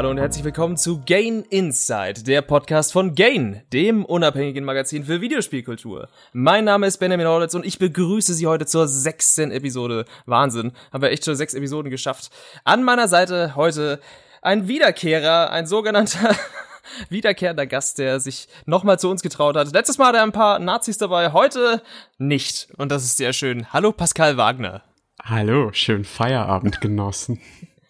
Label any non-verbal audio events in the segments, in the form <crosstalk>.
Hallo und herzlich willkommen zu Gain Insight, der Podcast von Gain, dem unabhängigen Magazin für Videospielkultur. Mein Name ist Benjamin Horlitz und ich begrüße Sie heute zur sechsten Episode. Wahnsinn, haben wir echt schon sechs Episoden geschafft. An meiner Seite heute ein Wiederkehrer, ein sogenannter <laughs> wiederkehrender Gast, der sich nochmal zu uns getraut hat. Letztes Mal hat er ein paar Nazis dabei, heute nicht. Und das ist sehr schön. Hallo Pascal Wagner. Hallo, schön Feierabend genossen.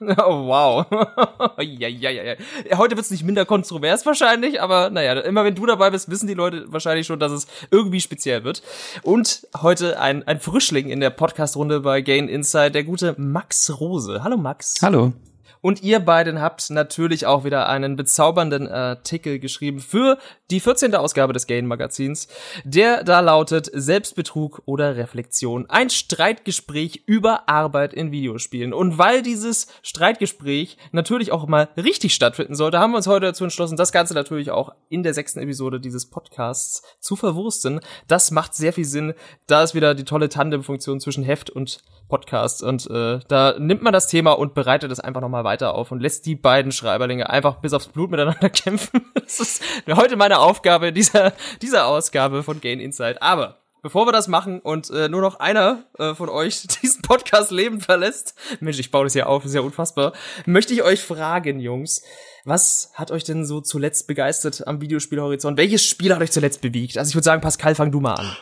Oh, wow. <laughs> ja, ja, ja, ja. Heute wird's nicht minder kontrovers wahrscheinlich, aber naja, immer wenn du dabei bist, wissen die Leute wahrscheinlich schon, dass es irgendwie speziell wird. Und heute ein, ein Frischling in der Podcast-Runde bei Gain Inside, der gute Max Rose. Hallo Max. Hallo. Und ihr beiden habt natürlich auch wieder einen bezaubernden Artikel geschrieben für die 14. Ausgabe des Gain Magazins, der da lautet Selbstbetrug oder Reflexion. Ein Streitgespräch über Arbeit in Videospielen. Und weil dieses Streitgespräch natürlich auch mal richtig stattfinden sollte, haben wir uns heute dazu entschlossen, das Ganze natürlich auch in der sechsten Episode dieses Podcasts zu verwursten. Das macht sehr viel Sinn. Da ist wieder die tolle Tandemfunktion zwischen Heft und Podcast. Und äh, da nimmt man das Thema und bereitet es einfach nochmal weiter auf und lässt die beiden Schreiberlinge einfach bis aufs Blut miteinander <laughs> kämpfen. Das ist heute meine Aufgabe dieser, dieser Ausgabe von Gain Insight. Aber bevor wir das machen und äh, nur noch einer äh, von euch <laughs> diesen Podcast lebend verlässt, Mensch, ich baue das ja auf, ist ja unfassbar, möchte ich euch fragen, Jungs, was hat euch denn so zuletzt begeistert am Videospielhorizont? Welches Spiel hat euch zuletzt bewegt? Also ich würde sagen, Pascal, fang du mal an.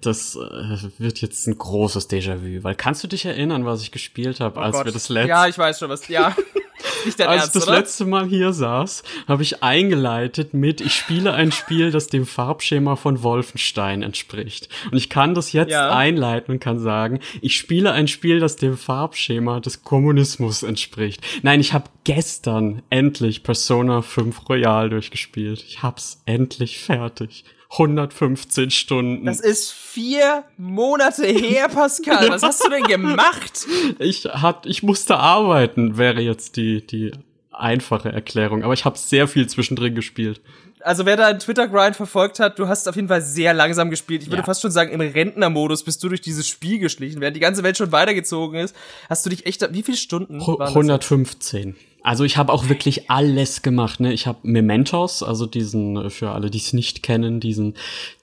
Das äh, wird jetzt ein großes Déjà-vu, weil kannst du dich erinnern, was ich gespielt habe, oh als Gott. wir das letzte... Ja, ich weiß schon was. Ja. <laughs> Als Ernst, ich das oder? letzte Mal hier saß, habe ich eingeleitet mit, ich spiele ein Spiel, das dem Farbschema von Wolfenstein entspricht. Und ich kann das jetzt ja. einleiten und kann sagen, ich spiele ein Spiel, das dem Farbschema des Kommunismus entspricht. Nein, ich habe gestern endlich Persona 5 Royal durchgespielt. Ich hab's endlich fertig. 115 Stunden. Das ist vier Monate her, <laughs> Pascal. Was hast du denn gemacht? Ich hat, ich musste arbeiten, wäre jetzt die, die einfache Erklärung. Aber ich habe sehr viel zwischendrin gespielt. Also wer da einen Twitter-Grind verfolgt hat, du hast auf jeden Fall sehr langsam gespielt. Ich würde ja. fast schon sagen, im Rentnermodus bist du durch dieses Spiel geschlichen. Während die ganze Welt schon weitergezogen ist, hast du dich echt, wie viele Stunden? 115. Also ich habe auch wirklich alles gemacht. Ne? Ich habe Mementos, also diesen, äh, für alle, die es nicht kennen, diesen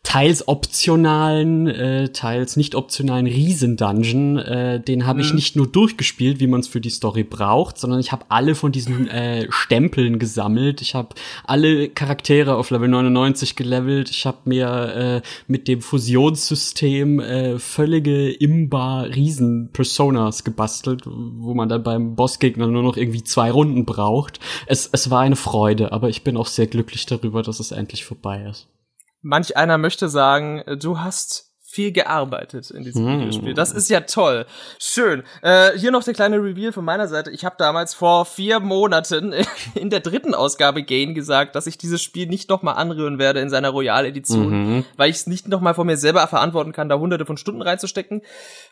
teils optionalen, äh, teils nicht optionalen Riesendungeon, äh, den habe mhm. ich nicht nur durchgespielt, wie man es für die Story braucht, sondern ich habe alle von diesen <laughs> äh, Stempeln gesammelt. Ich habe alle Charaktere auf Level 99 gelevelt. Ich habe mir äh, mit dem Fusionssystem äh, völlige Imba Riesen Personas gebastelt, wo man dann beim Bossgegner nur noch irgendwie zwei Runden braucht. Es, es war eine Freude, aber ich bin auch sehr glücklich darüber, dass es endlich vorbei ist. Manch einer möchte sagen, äh, du hast viel gearbeitet in diesem mm. Videospiel. Das ist ja toll. Schön. Äh, hier noch der kleine Reveal von meiner Seite. Ich habe damals vor vier Monaten <laughs> in der dritten Ausgabe Gain gesagt, dass ich dieses Spiel nicht nochmal anrühren werde in seiner Royal-Edition, mhm. weil ich es nicht nochmal von mir selber verantworten kann, da hunderte von Stunden reinzustecken.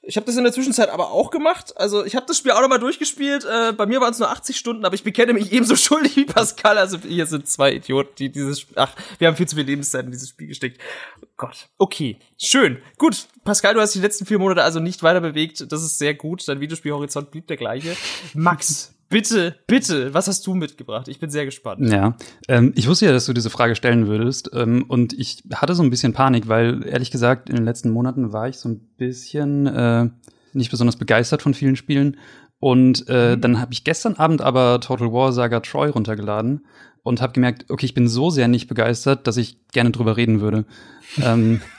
Ich habe das in der Zwischenzeit aber auch gemacht. Also ich habe das Spiel auch nochmal durchgespielt. Äh, bei mir waren es nur 80 Stunden, aber ich bekenne mich <laughs> ebenso schuldig wie Pascal. Also hier sind zwei Idioten, die dieses... Ach, wir haben viel zu viel Lebenszeit in dieses Spiel gesteckt. Oh Gott. Okay, schön. Gut, Pascal, du hast die letzten vier Monate also nicht weiter bewegt. Das ist sehr gut. Dein Videospielhorizont blieb der gleiche. Max, <laughs> bitte, bitte, was hast du mitgebracht? Ich bin sehr gespannt. Ja, ähm, ich wusste ja, dass du diese Frage stellen würdest. Ähm, und ich hatte so ein bisschen Panik, weil ehrlich gesagt, in den letzten Monaten war ich so ein bisschen äh, nicht besonders begeistert von vielen Spielen. Und äh, mhm. dann habe ich gestern Abend aber Total War Saga Troy runtergeladen und habe gemerkt, okay, ich bin so sehr nicht begeistert, dass ich gerne drüber reden würde. ähm, <laughs>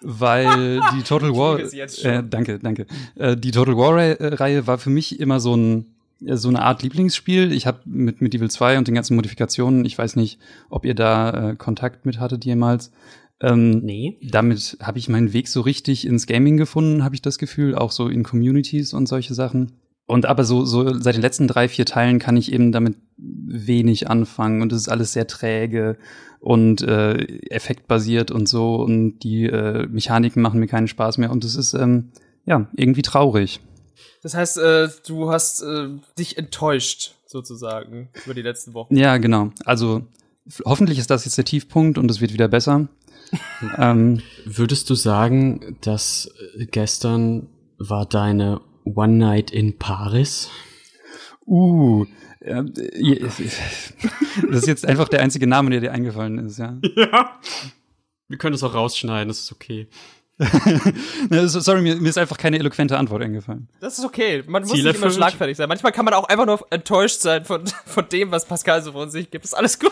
weil <laughs> die Total War, äh, danke, danke, äh, die Total War-Reihe war für mich immer so ein äh, so eine Art Lieblingsspiel. Ich habe mit Medieval 2 und den ganzen Modifikationen, ich weiß nicht, ob ihr da äh, Kontakt mit hattet jemals. Ähm, nee. Damit habe ich meinen Weg so richtig ins Gaming gefunden, habe ich das Gefühl, auch so in Communities und solche Sachen. Und aber so, so seit den letzten drei, vier Teilen kann ich eben damit wenig anfangen und es ist alles sehr träge und äh, effektbasiert und so und die äh, Mechaniken machen mir keinen Spaß mehr und es ist ähm, ja irgendwie traurig. Das heißt, äh, du hast äh, dich enttäuscht sozusagen über die letzten Wochen. Ja, genau. Also hoffentlich ist das jetzt der Tiefpunkt und es wird wieder besser. <laughs> ähm, Würdest du sagen, dass gestern war deine One Night in Paris? Uh, ja, <laughs> das ist jetzt einfach der einzige Name, der dir eingefallen ist, ja. <laughs> Ja. Wir können es auch rausschneiden, das ist okay. <laughs> Sorry, mir, ist einfach keine eloquente Antwort eingefallen. Das ist okay. Man muss nicht immer schlagfertig sein. Manchmal kann man auch einfach nur enttäuscht sein von, von dem, was Pascal so von sich gibt. Ist alles gut.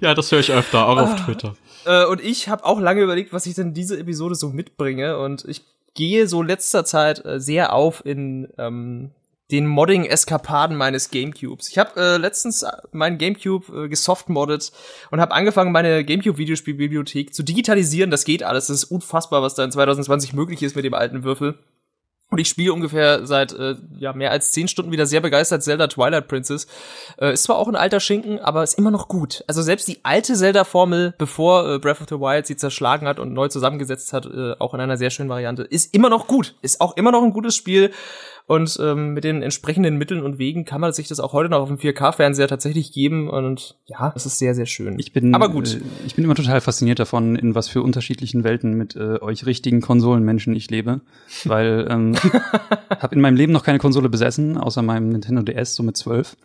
ja, das höre ich öfter, auch auf ah. Twitter. Äh, und ich habe auch lange überlegt, was ich denn diese Episode so mitbringe. Und ich gehe so letzter Zeit äh, sehr auf in ähm, den Modding-Eskapaden meines Gamecubes. Ich habe äh, letztens äh, meinen Gamecube äh, gesoftmoddet und habe angefangen, meine Gamecube-Videospielbibliothek zu digitalisieren. Das geht alles. Das ist unfassbar, was da in 2020 möglich ist mit dem alten Würfel. Und ich spiele ungefähr seit äh, ja mehr als zehn Stunden wieder sehr begeistert Zelda Twilight Princess. Äh, ist zwar auch ein alter Schinken, aber ist immer noch gut. Also selbst die alte Zelda-Formel, bevor äh, Breath of the Wild sie zerschlagen hat und neu zusammengesetzt hat, äh, auch in einer sehr schönen Variante, ist immer noch gut. Ist auch immer noch ein gutes Spiel. Und ähm, mit den entsprechenden Mitteln und Wegen kann man sich das auch heute noch auf dem 4K-Fernseher tatsächlich geben. Und ja, es ist sehr, sehr schön. Ich bin, Aber gut. Äh, ich bin immer total fasziniert davon, in was für unterschiedlichen Welten mit äh, euch richtigen Konsolenmenschen ich lebe. Weil ähm, <laughs> habe in meinem Leben noch keine Konsole besessen, außer meinem Nintendo DS, so mit zwölf.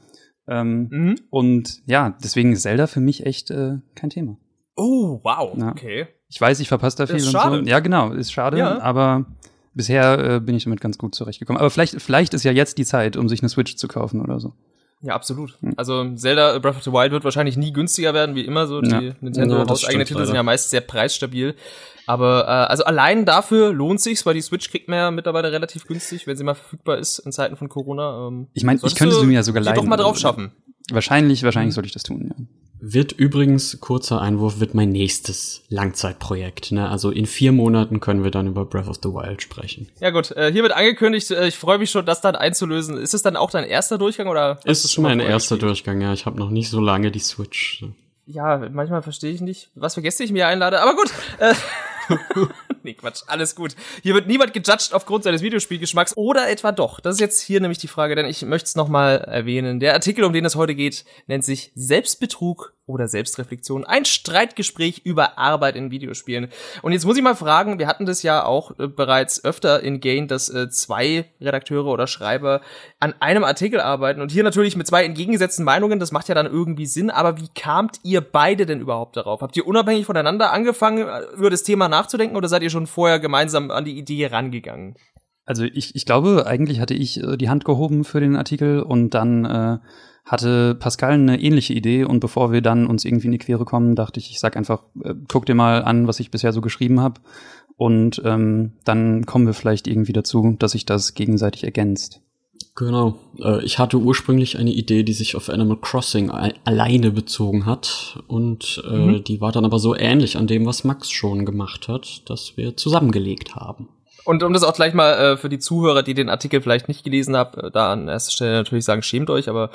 Ähm, mhm. Und ja, deswegen ist Zelda für mich echt äh, kein Thema. Oh, wow, ja. okay. Ich weiß, ich verpasse da viel und schade. so. Ja, genau, ist schade, ja. aber bisher äh, bin ich damit ganz gut zurechtgekommen. Aber vielleicht, vielleicht ist ja jetzt die Zeit, um sich eine Switch zu kaufen oder so. Ja, absolut. Hm. Also Zelda Breath of the Wild wird wahrscheinlich nie günstiger werden, wie immer so. Die ja. Nintendo ja, hauseigene Titel sind ja meist sehr preisstabil. Aber äh, also allein dafür lohnt sich's, weil die Switch kriegt man ja mittlerweile relativ günstig, wenn sie mal verfügbar ist in Zeiten von Corona. Ähm, ich meine, ich könnte sie mir ja sogar leihen. doch mal drauf schaffen. Wahrscheinlich, wahrscheinlich sollte ich das tun, ja. Wird übrigens, kurzer Einwurf, wird mein nächstes Langzeitprojekt. Ne? Also in vier Monaten können wir dann über Breath of the Wild sprechen. Ja gut, äh, hier wird angekündigt, äh, ich freue mich schon, das dann einzulösen. Ist es dann auch dein erster Durchgang oder? Ist es schon mein erster Durchgang, ja. Ich habe noch nicht so lange die Switch. Ja, manchmal verstehe ich nicht, was für Gäste ich mir einlade, aber gut. Äh, <laughs> <laughs> nee, Quatsch, alles gut. Hier wird niemand gejudged aufgrund seines Videospielgeschmacks oder etwa doch. Das ist jetzt hier nämlich die Frage, denn ich möchte es nochmal erwähnen. Der Artikel, um den es heute geht, nennt sich Selbstbetrug oder Selbstreflexion. Ein Streitgespräch über Arbeit in Videospielen. Und jetzt muss ich mal fragen, wir hatten das ja auch äh, bereits öfter in Gain, dass äh, zwei Redakteure oder Schreiber an einem Artikel arbeiten und hier natürlich mit zwei entgegengesetzten Meinungen, das macht ja dann irgendwie Sinn, aber wie kamt ihr beide denn überhaupt darauf? Habt ihr unabhängig voneinander angefangen, äh, über das Thema nachzudenken oder seid ihr schon vorher gemeinsam an die Idee rangegangen? Also ich, ich glaube, eigentlich hatte ich äh, die Hand gehoben für den Artikel und dann äh, hatte Pascal eine ähnliche Idee und bevor wir dann uns irgendwie in die Quere kommen, dachte ich, ich sag einfach, äh, guck dir mal an, was ich bisher so geschrieben habe und ähm, dann kommen wir vielleicht irgendwie dazu, dass sich das gegenseitig ergänzt. Genau. Äh, ich hatte ursprünglich eine Idee, die sich auf Animal Crossing alleine bezogen hat und äh, mhm. die war dann aber so ähnlich an dem, was Max schon gemacht hat, dass wir zusammengelegt haben. Und um das auch gleich mal äh, für die Zuhörer, die den Artikel vielleicht nicht gelesen haben, äh, da an erster Stelle natürlich sagen, schämt euch, aber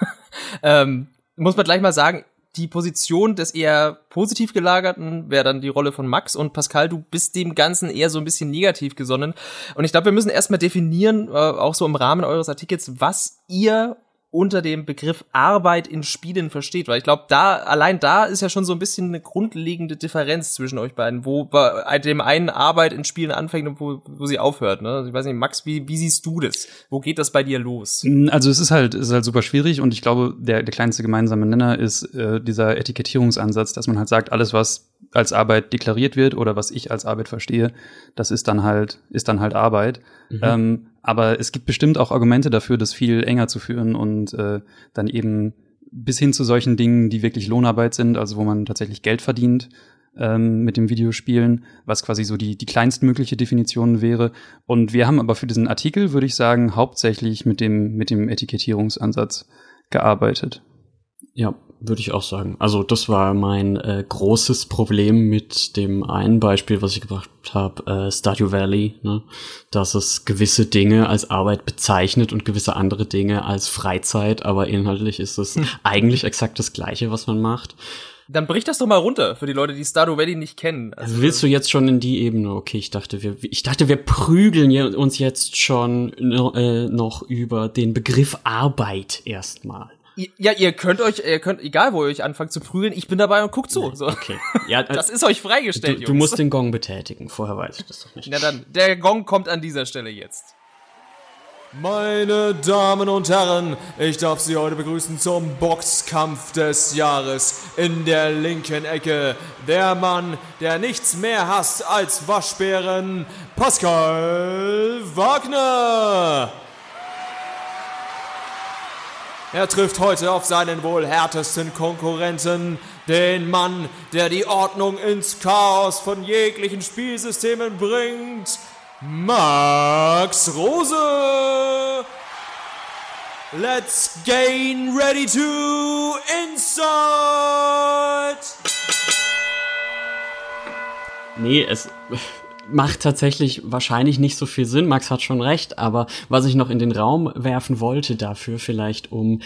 <laughs> ähm, muss man gleich mal sagen, die Position des eher positiv gelagerten wäre dann die Rolle von Max und Pascal, du bist dem Ganzen eher so ein bisschen negativ gesonnen. Und ich glaube, wir müssen erstmal definieren, äh, auch so im Rahmen eures Artikels, was ihr unter dem Begriff Arbeit in Spielen versteht, weil ich glaube, da allein da ist ja schon so ein bisschen eine grundlegende Differenz zwischen euch beiden, wo bei dem einen Arbeit in Spielen anfängt und wo, wo sie aufhört. Ne? Ich weiß nicht, Max, wie, wie siehst du das? Wo geht das bei dir los? Mm, also es ist halt ist halt super schwierig und ich glaube, der der kleinste gemeinsame Nenner ist äh, dieser Etikettierungsansatz, dass man halt sagt, alles was als Arbeit deklariert wird oder was ich als Arbeit verstehe, das ist dann halt, ist dann halt Arbeit. Mhm. Ähm, aber es gibt bestimmt auch Argumente dafür, das viel enger zu führen und äh, dann eben bis hin zu solchen Dingen, die wirklich Lohnarbeit sind, also wo man tatsächlich Geld verdient ähm, mit dem Videospielen, was quasi so die, die kleinstmögliche Definition wäre. Und wir haben aber für diesen Artikel, würde ich sagen, hauptsächlich mit dem, mit dem Etikettierungsansatz gearbeitet. Ja, würde ich auch sagen. Also das war mein äh, großes Problem mit dem einen Beispiel, was ich gebracht habe, äh, Stardew Valley, ne? dass es gewisse Dinge als Arbeit bezeichnet und gewisse andere Dinge als Freizeit, aber inhaltlich ist es hm. eigentlich exakt das Gleiche, was man macht. Dann brich das doch mal runter für die Leute, die Stardew Valley nicht kennen. Also, willst du jetzt schon in die Ebene? Okay, ich dachte, wir, ich dachte, wir prügeln uns jetzt schon äh, noch über den Begriff Arbeit erstmal. Ja, ihr könnt euch, ihr könnt, egal wo ihr euch anfangt zu prügeln, ich bin dabei und guckt zu. So. Okay. Ja, <laughs> das ist euch freigestellt, du, du musst den Gong betätigen. Vorher weiß ich das doch nicht. Na dann, der Gong kommt an dieser Stelle jetzt. Meine Damen und Herren, ich darf Sie heute begrüßen zum Boxkampf des Jahres. In der linken Ecke der Mann, der nichts mehr hasst als Waschbären, Pascal Wagner. Er trifft heute auf seinen wohl härtesten Konkurrenten, den Mann, der die Ordnung ins Chaos von jeglichen Spielsystemen bringt, Max Rose. Let's gain ready to inside. Nee, es macht tatsächlich wahrscheinlich nicht so viel Sinn. Max hat schon recht, aber was ich noch in den Raum werfen wollte dafür, vielleicht um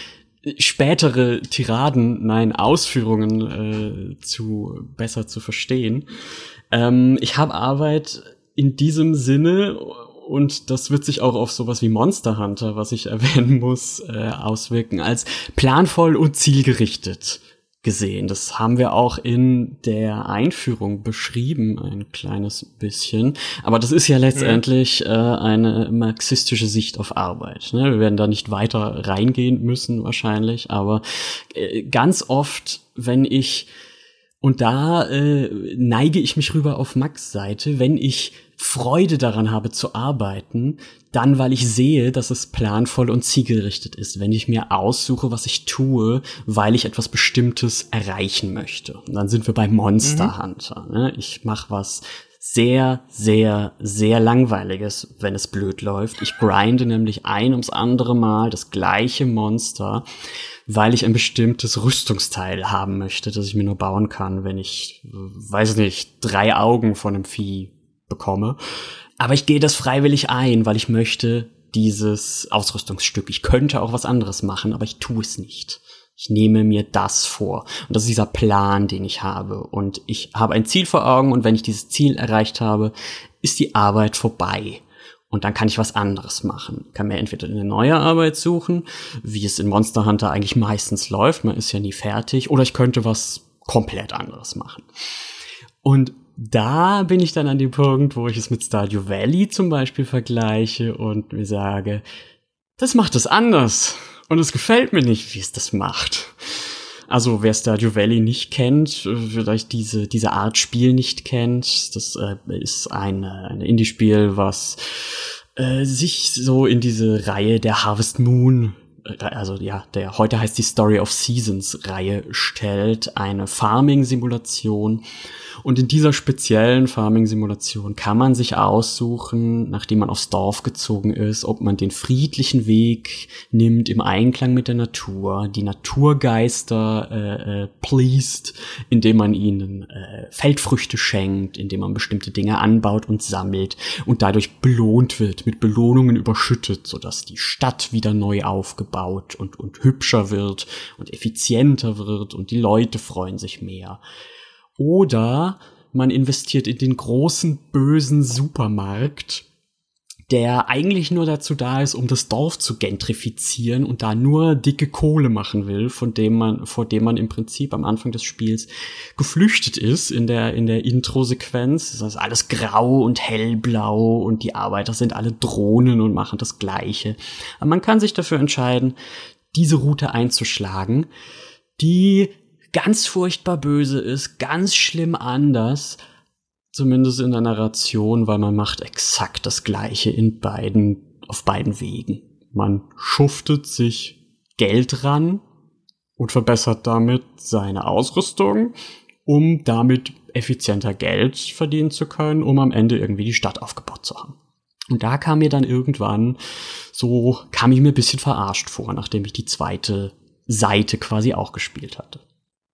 spätere Tiraden, nein, Ausführungen äh, zu besser zu verstehen. Ähm, ich habe Arbeit in diesem Sinne und das wird sich auch auf sowas wie Monster Hunter, was ich <laughs> erwähnen muss, äh, auswirken, als planvoll und zielgerichtet gesehen. Das haben wir auch in der Einführung beschrieben, ein kleines bisschen. Aber das ist ja letztendlich äh, eine marxistische Sicht auf Arbeit. Ne? Wir werden da nicht weiter reingehen müssen wahrscheinlich, aber äh, ganz oft, wenn ich und da äh, neige ich mich rüber auf Max Seite, wenn ich Freude daran habe zu arbeiten, dann weil ich sehe, dass es planvoll und zielgerichtet ist, wenn ich mir aussuche, was ich tue, weil ich etwas Bestimmtes erreichen möchte. Und dann sind wir bei Monster mhm. Hunter. Ne? Ich mache was sehr, sehr, sehr langweiliges, wenn es blöd läuft. Ich grinde nämlich ein ums andere Mal das gleiche Monster weil ich ein bestimmtes Rüstungsteil haben möchte, das ich mir nur bauen kann, wenn ich, weiß nicht, drei Augen von einem Vieh bekomme. Aber ich gehe das freiwillig ein, weil ich möchte dieses Ausrüstungsstück. Ich könnte auch was anderes machen, aber ich tue es nicht. Ich nehme mir das vor. Und das ist dieser Plan, den ich habe. Und ich habe ein Ziel vor Augen und wenn ich dieses Ziel erreicht habe, ist die Arbeit vorbei. Und dann kann ich was anderes machen. Ich kann mir entweder eine neue Arbeit suchen, wie es in Monster Hunter eigentlich meistens läuft, man ist ja nie fertig, oder ich könnte was komplett anderes machen. Und da bin ich dann an dem Punkt, wo ich es mit Stardew Valley zum Beispiel vergleiche und mir sage, das macht es anders. Und es gefällt mir nicht, wie es das macht. Also wer Stardew Valley nicht kennt, äh, vielleicht diese, diese Art Spiel nicht kennt, das äh, ist ein, ein Indie-Spiel, was äh, sich so in diese Reihe der Harvest Moon äh, also ja, der heute heißt die Story of Seasons Reihe stellt, eine Farming-Simulation, und in dieser speziellen Farming-Simulation kann man sich aussuchen, nachdem man aufs Dorf gezogen ist, ob man den friedlichen Weg nimmt im Einklang mit der Natur, die Naturgeister äh, äh, pleased, indem man ihnen äh, Feldfrüchte schenkt, indem man bestimmte Dinge anbaut und sammelt und dadurch belohnt wird, mit Belohnungen überschüttet, sodass die Stadt wieder neu aufgebaut und, und hübscher wird und effizienter wird und die Leute freuen sich mehr. Oder man investiert in den großen bösen Supermarkt, der eigentlich nur dazu da ist, um das Dorf zu gentrifizieren und da nur dicke Kohle machen will, von dem man, vor dem man im Prinzip am Anfang des Spiels geflüchtet ist in der, in der Intro-Sequenz. Das ist alles grau und hellblau und die Arbeiter sind alle Drohnen und machen das Gleiche. Aber man kann sich dafür entscheiden, diese Route einzuschlagen, die ganz furchtbar böse ist, ganz schlimm anders, zumindest in der Narration, weil man macht exakt das Gleiche in beiden, auf beiden Wegen. Man schuftet sich Geld ran und verbessert damit seine Ausrüstung, um damit effizienter Geld verdienen zu können, um am Ende irgendwie die Stadt aufgebaut zu haben. Und da kam mir dann irgendwann so, kam ich mir ein bisschen verarscht vor, nachdem ich die zweite Seite quasi auch gespielt hatte.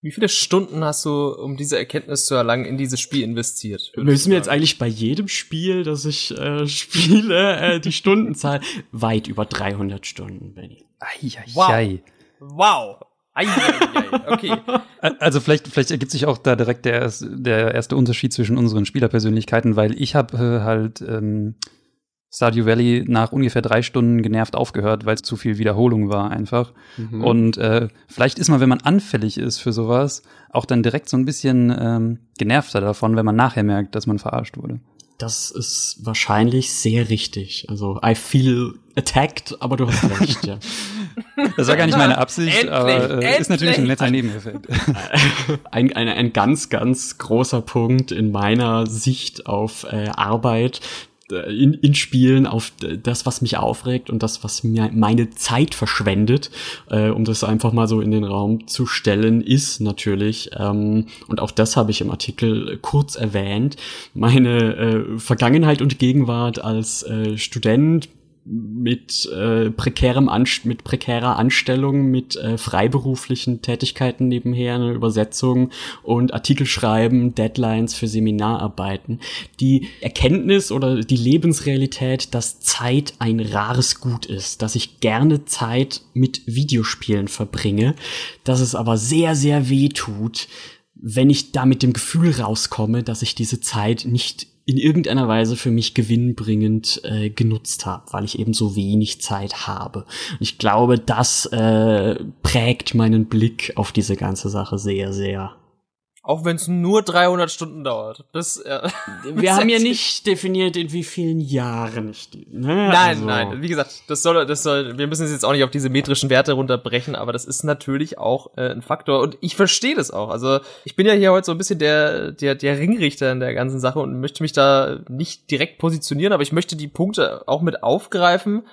Wie viele Stunden hast du, um diese Erkenntnis zu erlangen, in dieses Spiel investiert? Müssen wir jetzt eigentlich bei jedem Spiel, das ich äh, spiele, äh, die Stundenzahl <laughs> weit über 300 Stunden, Benny. Wow. wow. Okay. <laughs> Also vielleicht, vielleicht ergibt sich auch da direkt der, der erste Unterschied zwischen unseren Spielerpersönlichkeiten, weil ich habe äh, halt ähm, Stardew Valley nach ungefähr drei Stunden genervt aufgehört, weil es zu viel Wiederholung war einfach. Mhm. Und äh, vielleicht ist man, wenn man anfällig ist für sowas, auch dann direkt so ein bisschen ähm, genervter davon, wenn man nachher merkt, dass man verarscht wurde. das ist wahrscheinlich sehr richtig. Also I feel attacked, aber du hast recht, ja. <laughs> Das war gar nicht meine Absicht, Endlich, aber äh, ist natürlich ein netter Nebeneffekt. <laughs> ein, ein, ein ganz, ganz großer Punkt in meiner Sicht auf äh, Arbeit in, in Spielen, auf d- das, was mich aufregt und das, was mir meine Zeit verschwendet, äh, um das einfach mal so in den Raum zu stellen, ist natürlich, ähm, und auch das habe ich im Artikel kurz erwähnt, meine äh, Vergangenheit und Gegenwart als äh, Student mit äh, prekärem Anst mit prekärer Anstellung, mit äh, freiberuflichen Tätigkeiten nebenher, eine Übersetzung und Artikel schreiben, Deadlines für Seminararbeiten. Die Erkenntnis oder die Lebensrealität, dass Zeit ein rares Gut ist, dass ich gerne Zeit mit Videospielen verbringe, dass es aber sehr, sehr weh tut, wenn ich da mit dem Gefühl rauskomme, dass ich diese Zeit nicht in irgendeiner Weise für mich gewinnbringend äh, genutzt habe, weil ich eben so wenig Zeit habe. Und ich glaube, das äh, prägt meinen Blick auf diese ganze Sache sehr, sehr. Auch wenn es nur 300 Stunden dauert. Bis, äh, Wir <laughs> haben ja nicht definiert, in wie vielen Jahren ich die. Ne? Nein, Also- nein, wie gesagt, das soll, das soll, wir müssen es jetzt auch nicht auf diese metrischen Werte runterbrechen, aber das ist natürlich auch äh, ein Faktor und ich verstehe das auch. Also ich bin ja hier heute so ein bisschen der, der, der Ringrichter in der ganzen Sache und möchte mich da nicht direkt positionieren, aber ich möchte die Punkte auch mit aufgreifen.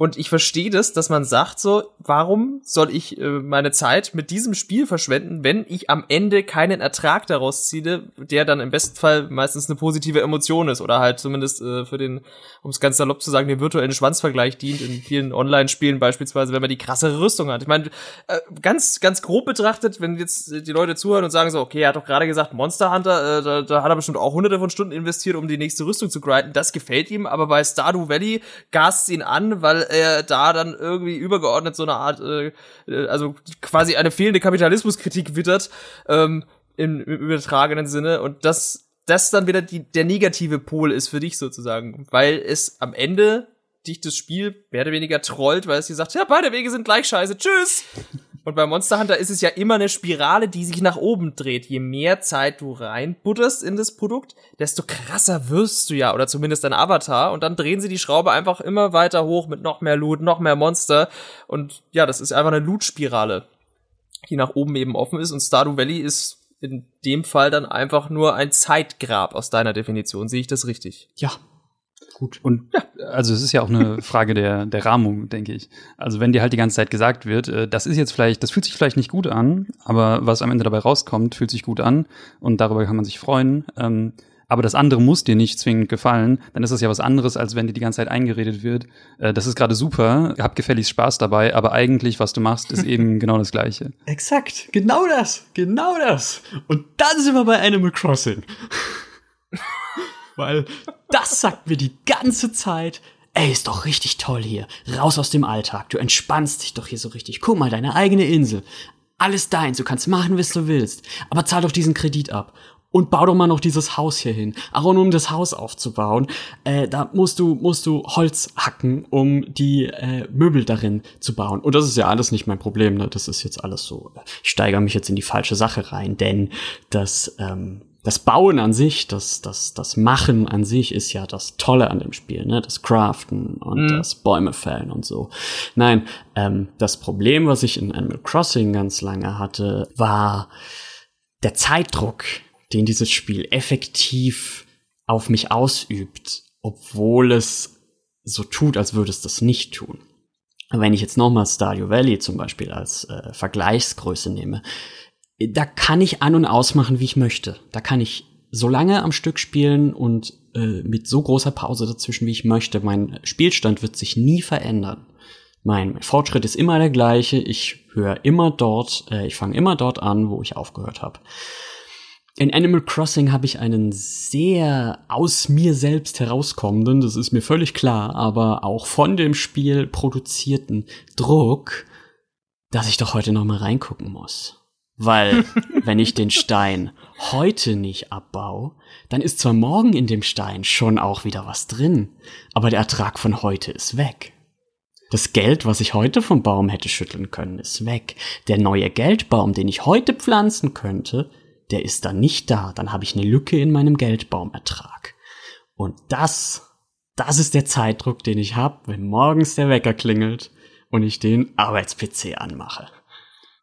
Und ich verstehe das, dass man sagt so, warum soll ich äh, meine Zeit mit diesem Spiel verschwenden, wenn ich am Ende keinen Ertrag daraus ziehe, der dann im besten Fall meistens eine positive Emotion ist oder halt zumindest äh, für den, um es ganz salopp zu sagen, den virtuellen Schwanzvergleich dient in vielen Online-Spielen beispielsweise, wenn man die krassere Rüstung hat. Ich meine, äh, ganz, ganz grob betrachtet, wenn jetzt die Leute zuhören und sagen so, okay, er hat doch gerade gesagt, Monster Hunter, äh, da, da hat er bestimmt auch hunderte von Stunden investiert, um die nächste Rüstung zu grinden. Das gefällt ihm, aber bei Stardew Valley gast ihn an, weil er da dann irgendwie übergeordnet so eine Art, äh, äh, also quasi eine fehlende Kapitalismuskritik wittert, ähm, im, im übertragenen Sinne. Und das, das dann wieder die, der negative Pol ist für dich sozusagen, weil es am Ende dich das Spiel mehr oder weniger trollt, weil es dir sagt, ja, beide Wege sind gleich scheiße, tschüss! Und bei Monster Hunter ist es ja immer eine Spirale, die sich nach oben dreht. Je mehr Zeit du reinbutterst in das Produkt, desto krasser wirst du ja, oder zumindest dein Avatar. Und dann drehen sie die Schraube einfach immer weiter hoch mit noch mehr Loot, noch mehr Monster. Und ja, das ist einfach eine Loot-Spirale, die nach oben eben offen ist. Und Stardew Valley ist in dem Fall dann einfach nur ein Zeitgrab aus deiner Definition. Sehe ich das richtig? Ja. Gut. Und also es ist ja auch eine <laughs> Frage der, der Rahmung, denke ich. Also wenn dir halt die ganze Zeit gesagt wird, äh, das ist jetzt vielleicht, das fühlt sich vielleicht nicht gut an, aber was am Ende dabei rauskommt, fühlt sich gut an und darüber kann man sich freuen. Ähm, aber das andere muss dir nicht zwingend gefallen, dann ist das ja was anderes, als wenn dir die ganze Zeit eingeredet wird, äh, das ist gerade super, hab gefälligst Spaß dabei, aber eigentlich, was du machst, ist <laughs> eben genau das Gleiche. Exakt, genau das, genau das. Und dann sind wir bei Animal Crossing. <laughs> Weil das sagt mir die ganze Zeit, ey, ist doch richtig toll hier. Raus aus dem Alltag. Du entspannst dich doch hier so richtig. Guck mal, deine eigene Insel. Alles deins. Du kannst machen, was du willst. Aber zahl doch diesen Kredit ab. Und bau doch mal noch dieses Haus hier hin. Aber um das Haus aufzubauen, äh, da musst du, musst du Holz hacken, um die äh, Möbel darin zu bauen. Und das ist ja alles nicht mein Problem, ne? Das ist jetzt alles so. Ich steigere mich jetzt in die falsche Sache rein, denn das, ähm, das Bauen an sich, das, das, das Machen an sich ist ja das Tolle an dem Spiel, ne? Das Craften und das Bäume fällen und so. Nein, ähm, das Problem, was ich in Animal Crossing ganz lange hatte, war der Zeitdruck, den dieses Spiel effektiv auf mich ausübt, obwohl es so tut, als würde es das nicht tun. Wenn ich jetzt nochmal Stardew Valley zum Beispiel als äh, Vergleichsgröße nehme, da kann ich an und ausmachen, wie ich möchte. Da kann ich so lange am Stück spielen und äh, mit so großer Pause dazwischen, wie ich möchte. Mein Spielstand wird sich nie verändern. Mein Fortschritt ist immer der gleiche. Ich höre immer dort, äh, ich fange immer dort an, wo ich aufgehört habe. In Animal Crossing habe ich einen sehr aus mir selbst herauskommenden, das ist mir völlig klar, aber auch von dem Spiel produzierten Druck, dass ich doch heute noch mal reingucken muss. Weil, <laughs> wenn ich den Stein heute nicht abbau, dann ist zwar morgen in dem Stein schon auch wieder was drin, aber der Ertrag von heute ist weg. Das Geld, was ich heute vom Baum hätte schütteln können, ist weg. Der neue Geldbaum, den ich heute pflanzen könnte, der ist dann nicht da. Dann habe ich eine Lücke in meinem Geldbaumertrag. Und das, das ist der Zeitdruck, den ich habe, wenn morgens der Wecker klingelt und ich den Arbeits-PC anmache.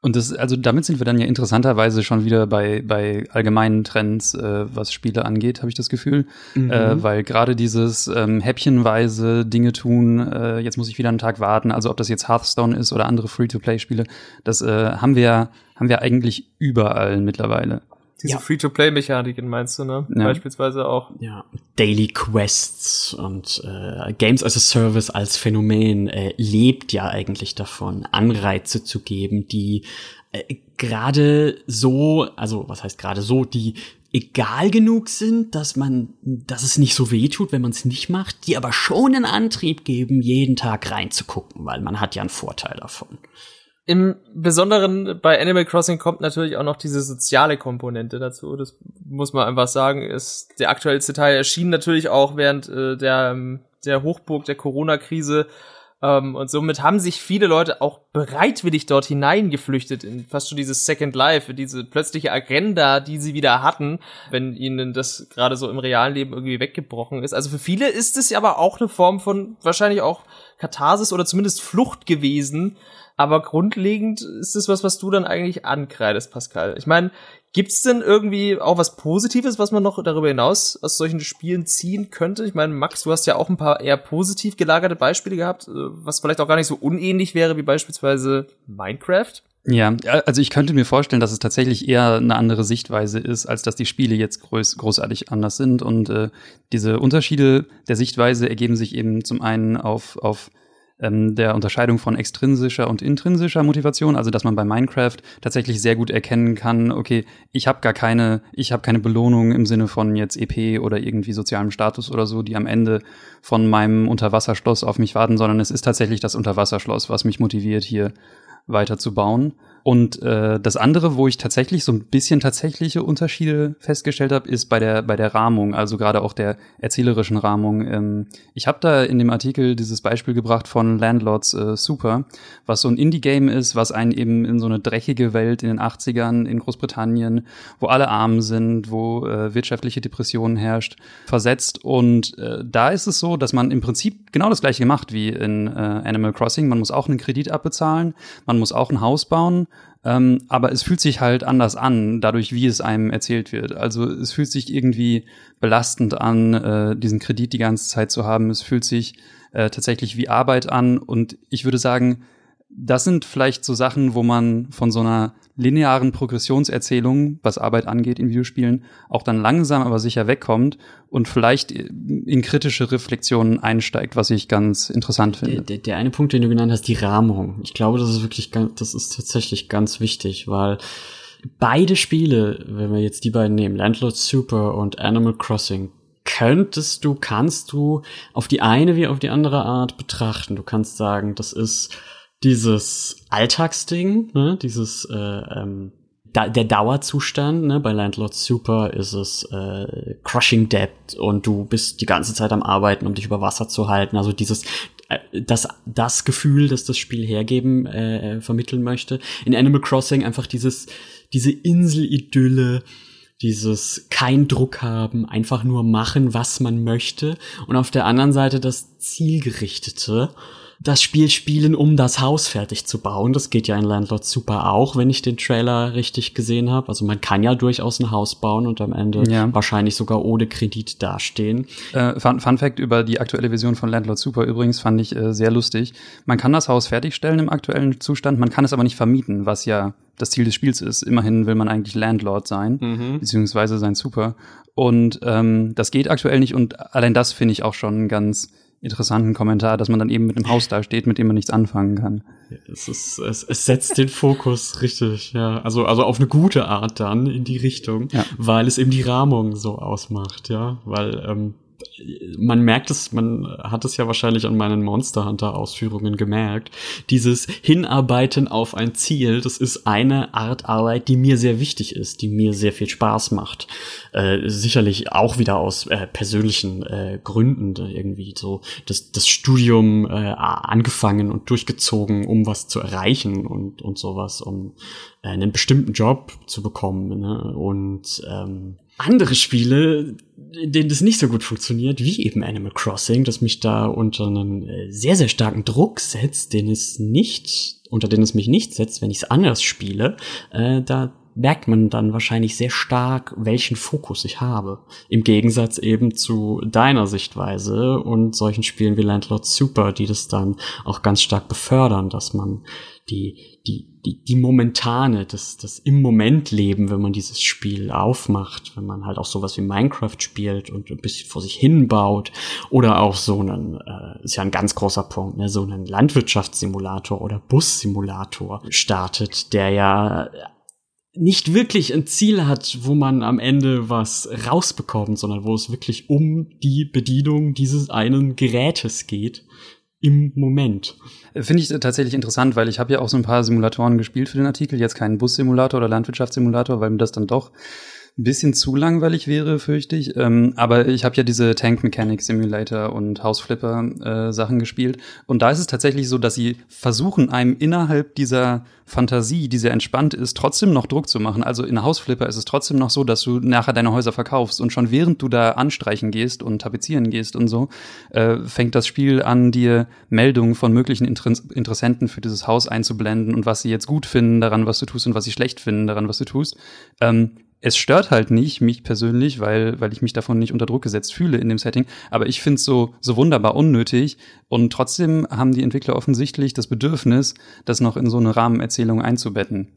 Und das, also damit sind wir dann ja interessanterweise schon wieder bei, bei allgemeinen Trends, äh, was Spiele angeht, habe ich das Gefühl. Mhm. Äh, weil gerade dieses ähm, häppchenweise Dinge tun, äh, jetzt muss ich wieder einen Tag warten, also ob das jetzt Hearthstone ist oder andere Free-to-Play-Spiele, das äh, haben wir, haben wir eigentlich überall mittlerweile. Diese ja. Free-to-Play-Mechaniken meinst du, ne? Ja. Beispielsweise auch. Ja, Daily Quests und äh, Games as a Service als Phänomen äh, lebt ja eigentlich davon, Anreize zu geben, die äh, gerade so, also was heißt gerade so, die egal genug sind, dass man, dass es nicht so weh tut, wenn man es nicht macht, die aber schon einen Antrieb geben, jeden Tag reinzugucken, weil man hat ja einen Vorteil davon. Im Besonderen bei Animal Crossing kommt natürlich auch noch diese soziale Komponente dazu. Das muss man einfach sagen, ist der aktuellste Teil erschien natürlich auch während äh, der, ähm, der Hochburg der Corona-Krise. Ähm, und somit haben sich viele Leute auch bereitwillig dort hineingeflüchtet in fast schon dieses Second Life, diese plötzliche Agenda, die sie wieder hatten, wenn ihnen das gerade so im realen Leben irgendwie weggebrochen ist. Also für viele ist es ja aber auch eine Form von wahrscheinlich auch Katharsis oder zumindest Flucht gewesen, aber grundlegend ist es was, was du dann eigentlich ankreidest, Pascal. Ich meine, gibt's denn irgendwie auch was Positives, was man noch darüber hinaus aus solchen Spielen ziehen könnte? Ich meine, Max, du hast ja auch ein paar eher positiv gelagerte Beispiele gehabt, äh, was vielleicht auch gar nicht so unähnlich wäre wie beispielsweise Minecraft. Ja, also ich könnte mir vorstellen, dass es tatsächlich eher eine andere Sichtweise ist, als dass die Spiele jetzt groß, großartig anders sind. Und äh, diese Unterschiede der Sichtweise ergeben sich eben zum einen auf, auf ähm, der Unterscheidung von extrinsischer und intrinsischer Motivation, also dass man bei Minecraft tatsächlich sehr gut erkennen kann, okay, ich habe gar keine, ich habe keine Belohnung im Sinne von jetzt EP oder irgendwie sozialem Status oder so, die am Ende von meinem Unterwasserschloss auf mich warten, sondern es ist tatsächlich das Unterwasserschloss, was mich motiviert, hier weiter zu bauen. Und äh, das andere, wo ich tatsächlich so ein bisschen tatsächliche Unterschiede festgestellt habe, ist bei der bei der Rahmung, also gerade auch der erzählerischen Rahmung. Ähm, ich habe da in dem Artikel dieses Beispiel gebracht von Landlords äh, Super, was so ein Indie-Game ist, was einen eben in so eine dreckige Welt in den 80ern in Großbritannien, wo alle arm sind, wo äh, wirtschaftliche Depressionen herrscht, versetzt. Und äh, da ist es so, dass man im Prinzip genau das gleiche macht wie in äh, Animal Crossing. Man muss auch einen Kredit abbezahlen, man muss auch ein Haus bauen ähm, aber es fühlt sich halt anders an, dadurch, wie es einem erzählt wird. Also es fühlt sich irgendwie belastend an, äh, diesen Kredit die ganze Zeit zu haben. Es fühlt sich äh, tatsächlich wie Arbeit an. Und ich würde sagen, das sind vielleicht so Sachen, wo man von so einer linearen Progressionserzählung, was Arbeit angeht in Videospielen, auch dann langsam aber sicher wegkommt und vielleicht in kritische Reflexionen einsteigt, was ich ganz interessant finde. Der, der, der eine Punkt, den du genannt hast, die Rahmung. Ich glaube, das ist wirklich, das ist tatsächlich ganz wichtig, weil beide Spiele, wenn wir jetzt die beiden nehmen, Landlord Super und Animal Crossing, könntest du, kannst du auf die eine wie auf die andere Art betrachten. Du kannst sagen, das ist dieses Alltagsding, ne, dieses äh, ähm, da, der Dauerzustand, ne, bei Landlord Super ist es äh, Crushing Debt und du bist die ganze Zeit am Arbeiten, um dich über Wasser zu halten. Also dieses äh, das, das Gefühl, das das Spiel hergeben, äh, vermitteln möchte. In Animal Crossing einfach dieses, diese Inselidylle, dieses kein Druck haben, einfach nur machen, was man möchte. Und auf der anderen Seite das Zielgerichtete, das Spiel spielen, um das Haus fertig zu bauen. Das geht ja in Landlord Super auch, wenn ich den Trailer richtig gesehen habe. Also man kann ja durchaus ein Haus bauen und am Ende ja. wahrscheinlich sogar ohne Kredit dastehen. Äh, Fun, Fun, Fact über die aktuelle Version von Landlord Super übrigens fand ich äh, sehr lustig. Man kann das Haus fertigstellen im aktuellen Zustand, man kann es aber nicht vermieten, was ja das Ziel des Spiels ist. Immerhin will man eigentlich Landlord sein, mhm. beziehungsweise sein Super. Und ähm, das geht aktuell nicht und allein das finde ich auch schon ganz interessanten Kommentar, dass man dann eben mit einem Haus da steht, mit dem man nichts anfangen kann. Es, ist, es, es setzt den Fokus richtig, ja. Also, also auf eine gute Art dann in die Richtung, ja. weil es eben die Rahmung so ausmacht, ja. Weil ähm, man merkt es, man hat es ja wahrscheinlich an meinen Monster Hunter Ausführungen gemerkt. Dieses Hinarbeiten auf ein Ziel, das ist eine Art Arbeit, die mir sehr wichtig ist, die mir sehr viel Spaß macht. Äh, sicherlich auch wieder aus äh, persönlichen äh, Gründen irgendwie so das, das Studium äh, angefangen und durchgezogen, um was zu erreichen und, und sowas, um einen bestimmten Job zu bekommen. Ne? Und ähm, andere Spiele, in denen das nicht so gut funktioniert, wie eben Animal Crossing, das mich da unter einen äh, sehr, sehr starken Druck setzt, den es nicht, unter den es mich nicht setzt, wenn ich es anders spiele, äh, da merkt man dann wahrscheinlich sehr stark, welchen Fokus ich habe. Im Gegensatz eben zu deiner Sichtweise und solchen Spielen wie Landlord Super, die das dann auch ganz stark befördern, dass man die, die, die, die momentane, das, das im Moment leben, wenn man dieses Spiel aufmacht, wenn man halt auch sowas wie Minecraft spielt und ein bisschen vor sich hin baut oder auch so einen, äh, ist ja ein ganz großer Punkt, ne, so einen Landwirtschaftssimulator oder Bussimulator startet, der ja nicht wirklich ein Ziel hat, wo man am Ende was rausbekommt, sondern wo es wirklich um die Bedienung dieses einen Gerätes geht im Moment. Finde ich tatsächlich interessant, weil ich habe ja auch so ein paar Simulatoren gespielt für den Artikel, jetzt keinen Bussimulator oder Landwirtschaftssimulator, weil mir das dann doch ein bisschen zu langweilig wäre, fürchte ich. Ähm, aber ich habe ja diese Tank Mechanic Simulator und Hausflipper äh, Sachen gespielt. Und da ist es tatsächlich so, dass sie versuchen, einem innerhalb dieser Fantasie, die sehr entspannt ist, trotzdem noch Druck zu machen. Also in Hausflipper ist es trotzdem noch so, dass du nachher deine Häuser verkaufst. Und schon während du da anstreichen gehst und tapezieren gehst und so, äh, fängt das Spiel an, dir Meldungen von möglichen Inter Interessenten für dieses Haus einzublenden und was sie jetzt gut finden daran, was du tust und was sie schlecht finden daran, was du tust. Ähm, es stört halt nicht mich persönlich, weil, weil ich mich davon nicht unter Druck gesetzt fühle in dem Setting. Aber ich finde es so, so wunderbar unnötig. Und trotzdem haben die Entwickler offensichtlich das Bedürfnis, das noch in so eine Rahmenerzählung einzubetten.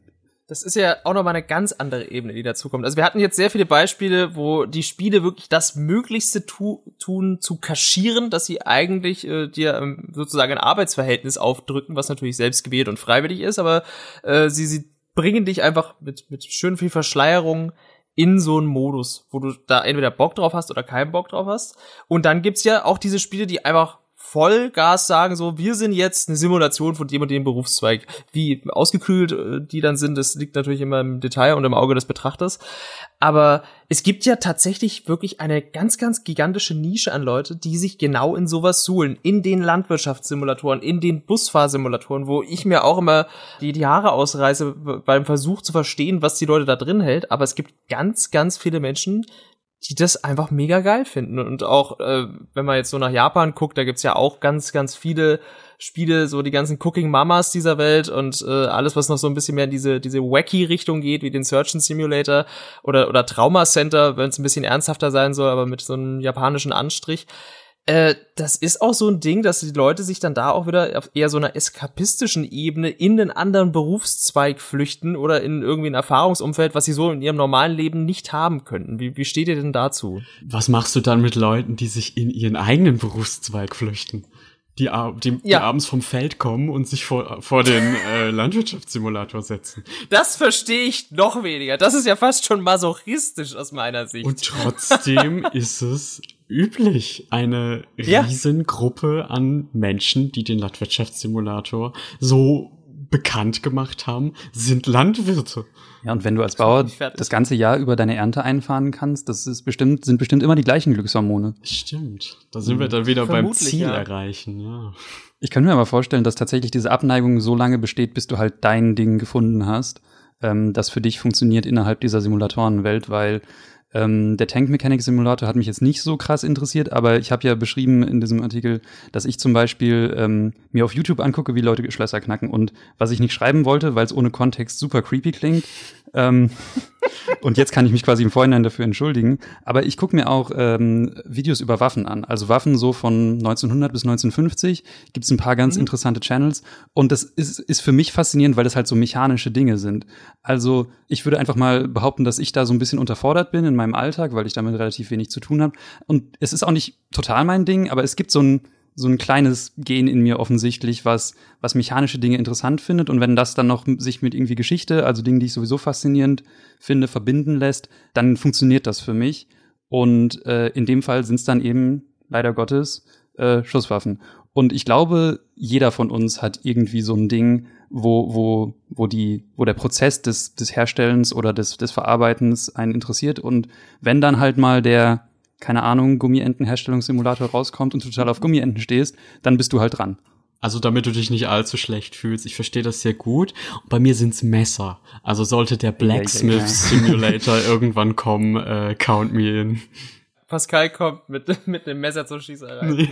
Das ist ja auch nochmal eine ganz andere Ebene, die dazukommt. Also wir hatten jetzt sehr viele Beispiele, wo die Spiele wirklich das Möglichste tu tun, zu kaschieren, dass sie eigentlich äh, dir ähm, sozusagen ein Arbeitsverhältnis aufdrücken, was natürlich selbst gewählt und freiwillig ist, aber äh, sie, sie bringen dich einfach mit, mit schön viel Verschleierung in so einen Modus, wo du da entweder Bock drauf hast oder keinen Bock drauf hast. Und dann gibt's ja auch diese Spiele, die einfach Vollgas sagen, so, wir sind jetzt eine Simulation von dem und dem Berufszweig. Wie ausgekühlt äh, die dann sind, das liegt natürlich immer im Detail und im Auge des Betrachters. Aber es gibt ja tatsächlich wirklich eine ganz, ganz gigantische Nische an Leute, die sich genau in sowas suhlen. In den Landwirtschaftssimulatoren, in den Busfahrsimulatoren, wo ich mir auch immer die, die Haare ausreiße beim Versuch zu verstehen, was die Leute da drin hält. Aber es gibt ganz, ganz viele Menschen, die das einfach mega geil finden. Und auch, äh, wenn man jetzt so nach Japan guckt, da gibt's ja auch ganz, ganz viele Spiele, so die ganzen Cooking Mamas dieser Welt und äh, alles, was noch so ein bisschen mehr in diese, diese wacky Richtung geht, wie den Surgeon Simulator oder, oder Trauma Center, wenn es ein bisschen ernsthafter sein soll, aber mit so einem japanischen Anstrich. Äh, das ist auch so ein Ding, dass die Leute sich dann da auch wieder auf eher so einer eskapistischen Ebene in den anderen Berufszweig flüchten oder in irgendwie ein Erfahrungsumfeld, was sie so in ihrem normalen Leben nicht haben könnten. Wie, wie steht ihr denn dazu? Was machst du dann mit Leuten, die sich in ihren eigenen Berufszweig flüchten? Die, die, die abends vom Feld kommen und sich vor, vor den <laughs> äh, Landwirtschaftssimulator setzen. Das verstehe ich noch weniger. Das ist ja fast schon masochistisch aus meiner Sicht. Und trotzdem <laughs> ist es üblich, eine ja. Riesengruppe an Menschen, die den Landwirtschaftssimulator so bekannt gemacht haben, sind Landwirte. Ja, und wenn du als Bauer das ganze Jahr über deine Ernte einfahren kannst, das ist bestimmt, sind bestimmt immer die gleichen Glückshormone. Stimmt. Da sind wir dann wieder beim Ziel ja. erreichen, ja. Ich kann mir aber vorstellen, dass tatsächlich diese Abneigung so lange besteht, bis du halt dein Ding gefunden hast, ähm, das für dich funktioniert innerhalb dieser Simulatorenwelt, weil ähm, der Tank Mechanic Simulator hat mich jetzt nicht so krass interessiert, aber ich habe ja beschrieben in diesem Artikel, dass ich zum Beispiel ähm, mir auf YouTube angucke, wie Leute Schlösser knacken. Und was ich nicht schreiben wollte, weil es ohne Kontext super creepy klingt, ähm, und jetzt kann ich mich quasi im Vorhinein dafür entschuldigen. Aber ich gucke mir auch ähm, Videos über Waffen an. Also Waffen so von 1900 bis 1950 gibt es ein paar ganz mhm. interessante Channels. Und das ist, ist für mich faszinierend, weil das halt so mechanische Dinge sind. Also ich würde einfach mal behaupten, dass ich da so ein bisschen unterfordert bin in meinem Alltag, weil ich damit relativ wenig zu tun habe. Und es ist auch nicht total mein Ding, aber es gibt so ein so ein kleines Gen in mir offensichtlich, was, was mechanische Dinge interessant findet. Und wenn das dann noch sich mit irgendwie Geschichte, also Dingen, die ich sowieso faszinierend finde, verbinden lässt, dann funktioniert das für mich. Und äh, in dem Fall sind es dann eben, leider Gottes, äh, Schusswaffen. Und ich glaube, jeder von uns hat irgendwie so ein Ding, wo, wo, wo die, wo der Prozess des, des Herstellens oder des, des Verarbeitens einen interessiert. Und wenn dann halt mal der, keine Ahnung, Gummientenherstellungssimulator rauskommt und total auf Gummienten stehst, dann bist du halt dran. Also damit du dich nicht allzu schlecht fühlst. Ich verstehe das sehr gut. Und bei mir sind's Messer. Also sollte der Blacksmith ja, ja, ja. Simulator <laughs> irgendwann kommen, äh, count me in. Pascal kommt mit, mit einem Messer zur Schießerei.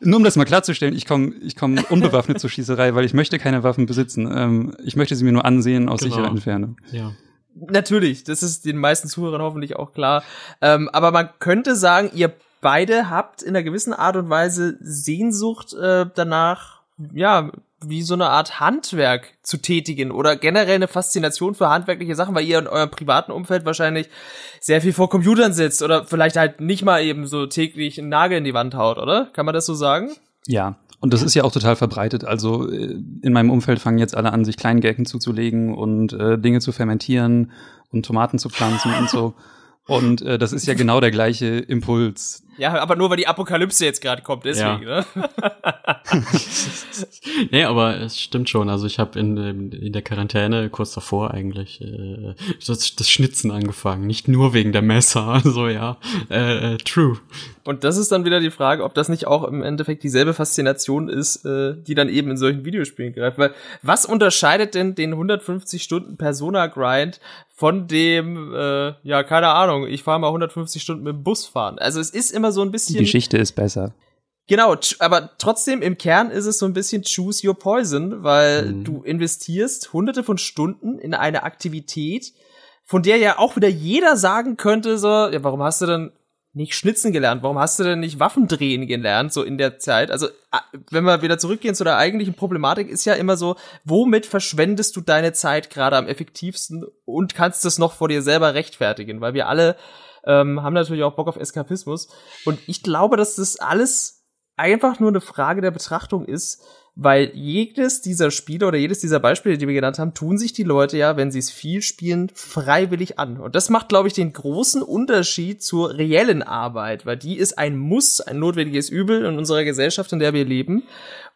Nur um das mal klarzustellen, ich komme ich komm unbewaffnet zur Schießerei, weil ich möchte keine Waffen besitzen. Ähm, ich möchte sie mir nur ansehen aus genau. sicherer Entfernung. Ja. Natürlich, das ist den meisten Zuhörern hoffentlich auch klar. Ähm, aber man könnte sagen, ihr beide habt in einer gewissen Art und Weise Sehnsucht äh, danach, ja, wie so eine Art Handwerk zu tätigen oder generell eine Faszination für handwerkliche Sachen, weil ihr in eurem privaten Umfeld wahrscheinlich sehr viel vor Computern sitzt oder vielleicht halt nicht mal eben so täglich einen Nagel in die Wand haut, oder? Kann man das so sagen? Ja, und das ist ja auch total verbreitet. Also äh, in meinem Umfeld fangen jetzt alle an, sich Kleingärten zuzulegen und äh, Dinge zu fermentieren und Tomaten zu pflanzen und so. <laughs> Und äh, das ist ja genau der gleiche Impuls. Ja, aber nur weil die Apokalypse jetzt gerade kommt, deswegen, ja. ne? <laughs> <laughs> nee, aber es stimmt schon. Also ich habe in, in der Quarantäne kurz davor eigentlich äh, das, das Schnitzen angefangen. Nicht nur wegen der Messer, <laughs> also ja, äh, äh, true. Und das ist dann wieder die Frage, ob das nicht auch im Endeffekt dieselbe Faszination ist, äh, die dann eben in solchen Videospielen greift. Weil was unterscheidet denn den 150 Stunden Persona-Grind von dem, äh, ja, keine Ahnung, ich fahre mal 150 Stunden mit dem Bus fahren. Also es ist immer so ein bisschen. Die Geschichte ist besser. Genau, aber trotzdem im Kern ist es so ein bisschen choose your poison, weil mhm. du investierst hunderte von Stunden in eine Aktivität, von der ja auch wieder jeder sagen könnte, so, ja, warum hast du denn nicht schnitzen gelernt? Warum hast du denn nicht Waffen drehen gelernt, so in der Zeit? Also, wenn wir wieder zurückgehen zu der eigentlichen Problematik, ist ja immer so, womit verschwendest du deine Zeit gerade am effektivsten und kannst es noch vor dir selber rechtfertigen? Weil wir alle ähm, haben natürlich auch Bock auf Eskapismus. Und ich glaube, dass das alles einfach nur eine Frage der Betrachtung ist, weil jedes dieser Spiele oder jedes dieser Beispiele, die wir genannt haben, tun sich die Leute ja, wenn sie es viel spielen, freiwillig an. Und das macht, glaube ich, den großen Unterschied zur reellen Arbeit, weil die ist ein Muss, ein notwendiges Übel in unserer Gesellschaft, in der wir leben.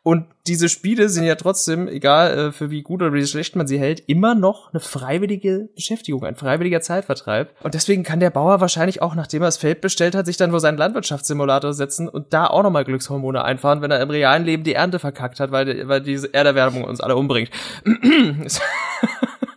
Und diese Spiele sind ja trotzdem, egal äh, für wie gut oder wie schlecht man sie hält, immer noch eine freiwillige Beschäftigung, ein freiwilliger Zeitvertreib. Und deswegen kann der Bauer wahrscheinlich auch, nachdem er das Feld bestellt hat, sich dann vor seinen Landwirtschaftssimulator setzen und da auch nochmal Glückshormone einfahren, wenn er im realen Leben die Ernte verkackt hat, weil, weil diese Erderwärmung uns alle umbringt.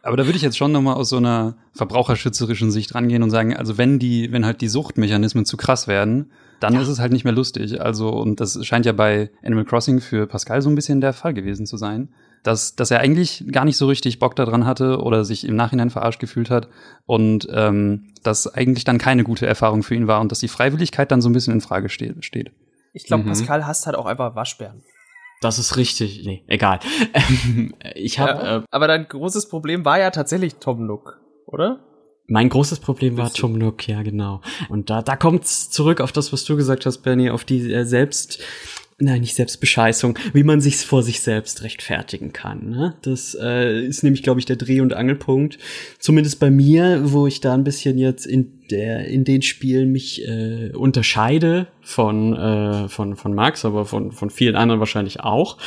Aber da würde ich jetzt schon nochmal aus so einer verbraucherschützerischen Sicht rangehen und sagen, also wenn die, wenn halt die Suchtmechanismen zu krass werden, dann ja. ist es halt nicht mehr lustig. Also, und das scheint ja bei Animal Crossing für Pascal so ein bisschen der Fall gewesen zu sein. Dass, dass er eigentlich gar nicht so richtig Bock daran hatte oder sich im Nachhinein verarscht gefühlt hat und ähm, das eigentlich dann keine gute Erfahrung für ihn war und dass die Freiwilligkeit dann so ein bisschen in Frage steht. Ich glaube, mhm. Pascal hasst halt auch einfach Waschbären. Das ist richtig. Nee, egal. <laughs> ich habe. Ja, äh, aber dein großes Problem war ja tatsächlich Tom Nook, oder? Mein großes Problem war Tom Nook, ja genau. Und da, da kommt's zurück auf das, was du gesagt hast, Bernie, auf die äh, selbst nein, nicht Selbstbescheißung, wie man sich's vor sich selbst rechtfertigen kann. Ne? Das äh, ist nämlich, glaube ich, der Dreh- und Angelpunkt. Zumindest bei mir, wo ich da ein bisschen jetzt in der in den Spielen mich äh, unterscheide von äh, von von Max, aber von von vielen anderen wahrscheinlich auch.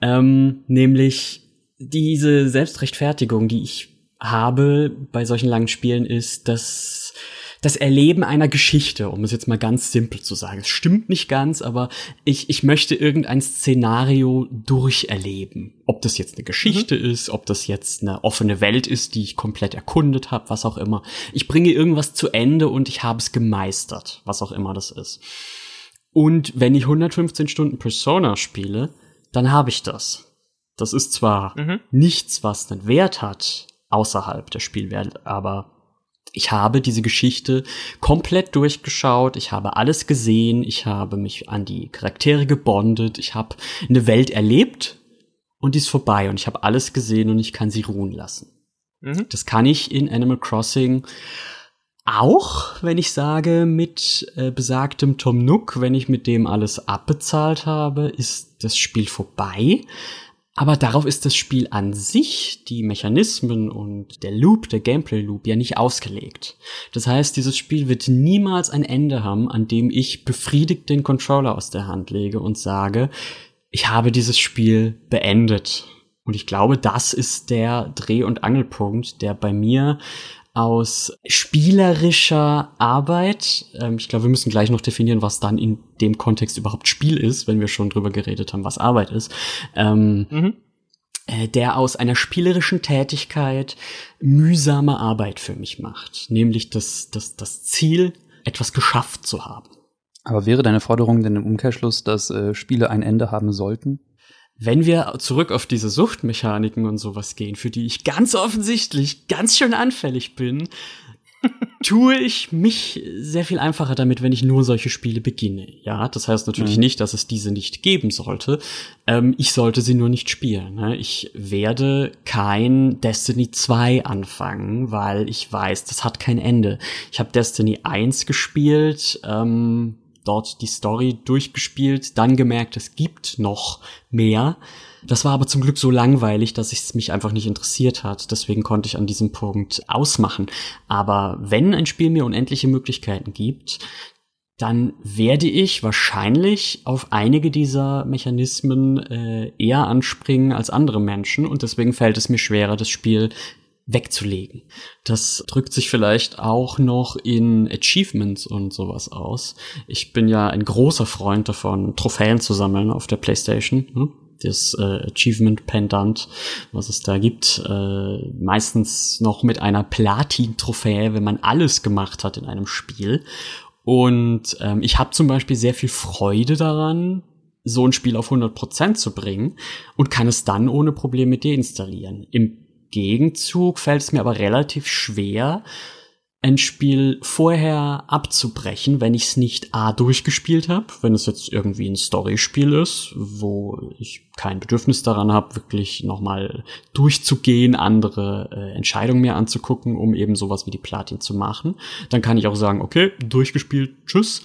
Ähm, nämlich diese Selbstrechtfertigung, die ich habe bei solchen langen Spielen, ist, dass das Erleben einer Geschichte, um es jetzt mal ganz simpel zu sagen. Es stimmt nicht ganz, aber ich, ich möchte irgendein Szenario durcherleben. Ob das jetzt eine Geschichte mhm. ist, ob das jetzt eine offene Welt ist, die ich komplett erkundet habe, was auch immer. Ich bringe irgendwas zu Ende und ich habe es gemeistert, was auch immer das ist. Und wenn ich 115 Stunden Persona spiele, dann habe ich das. Das ist zwar mhm. nichts, was einen Wert hat außerhalb der Spielwelt, aber ich habe diese Geschichte komplett durchgeschaut, ich habe alles gesehen, ich habe mich an die Charaktere gebondet, ich habe eine Welt erlebt und die ist vorbei und ich habe alles gesehen und ich kann sie ruhen lassen. Mhm. Das kann ich in Animal Crossing auch, wenn ich sage, mit äh, besagtem Tom Nook, wenn ich mit dem alles abbezahlt habe, ist das Spiel vorbei. Aber darauf ist das Spiel an sich, die Mechanismen und der Loop, der Gameplay-Loop ja nicht ausgelegt. Das heißt, dieses Spiel wird niemals ein Ende haben, an dem ich befriedigt den Controller aus der Hand lege und sage, ich habe dieses Spiel beendet. Und ich glaube, das ist der Dreh- und Angelpunkt, der bei mir aus spielerischer Arbeit. Ähm, ich glaube, wir müssen gleich noch definieren, was dann in dem Kontext überhaupt Spiel ist, wenn wir schon drüber geredet haben, was Arbeit ist. Ähm, mhm. äh, der aus einer spielerischen Tätigkeit mühsame Arbeit für mich macht. Nämlich das, das, das Ziel, etwas geschafft zu haben. Aber wäre deine Forderung denn im Umkehrschluss, dass äh, Spiele ein Ende haben sollten? Wenn wir zurück auf diese Suchtmechaniken und sowas gehen, für die ich ganz offensichtlich ganz schön anfällig bin, <laughs> tue ich mich sehr viel einfacher damit, wenn ich nur solche Spiele beginne. Ja, das heißt natürlich mhm. nicht, dass es diese nicht geben sollte. Ähm, ich sollte sie nur nicht spielen. Ne? Ich werde kein Destiny 2 anfangen, weil ich weiß, das hat kein Ende. Ich habe Destiny 1 gespielt, ähm, dort die Story durchgespielt, dann gemerkt, es gibt noch mehr. Das war aber zum Glück so langweilig, dass es mich einfach nicht interessiert hat. Deswegen konnte ich an diesem Punkt ausmachen. Aber wenn ein Spiel mir unendliche Möglichkeiten gibt, dann werde ich wahrscheinlich auf einige dieser Mechanismen äh, eher anspringen als andere Menschen und deswegen fällt es mir schwerer, das Spiel wegzulegen. Das drückt sich vielleicht auch noch in Achievements und sowas aus. Ich bin ja ein großer Freund davon, Trophäen zu sammeln auf der PlayStation. Hm? Das äh, Achievement Pendant, was es da gibt, äh, meistens noch mit einer Platin-Trophäe, wenn man alles gemacht hat in einem Spiel. Und ähm, ich habe zum Beispiel sehr viel Freude daran, so ein Spiel auf 100% zu bringen und kann es dann ohne Probleme deinstallieren. Im Gegenzug fällt es mir aber relativ schwer, ein Spiel vorher abzubrechen, wenn ich es nicht A durchgespielt habe, wenn es jetzt irgendwie ein Storyspiel ist, wo ich kein Bedürfnis daran habe, wirklich nochmal durchzugehen, andere äh, Entscheidungen mir anzugucken, um eben sowas wie die Platin zu machen. Dann kann ich auch sagen, okay, durchgespielt, tschüss.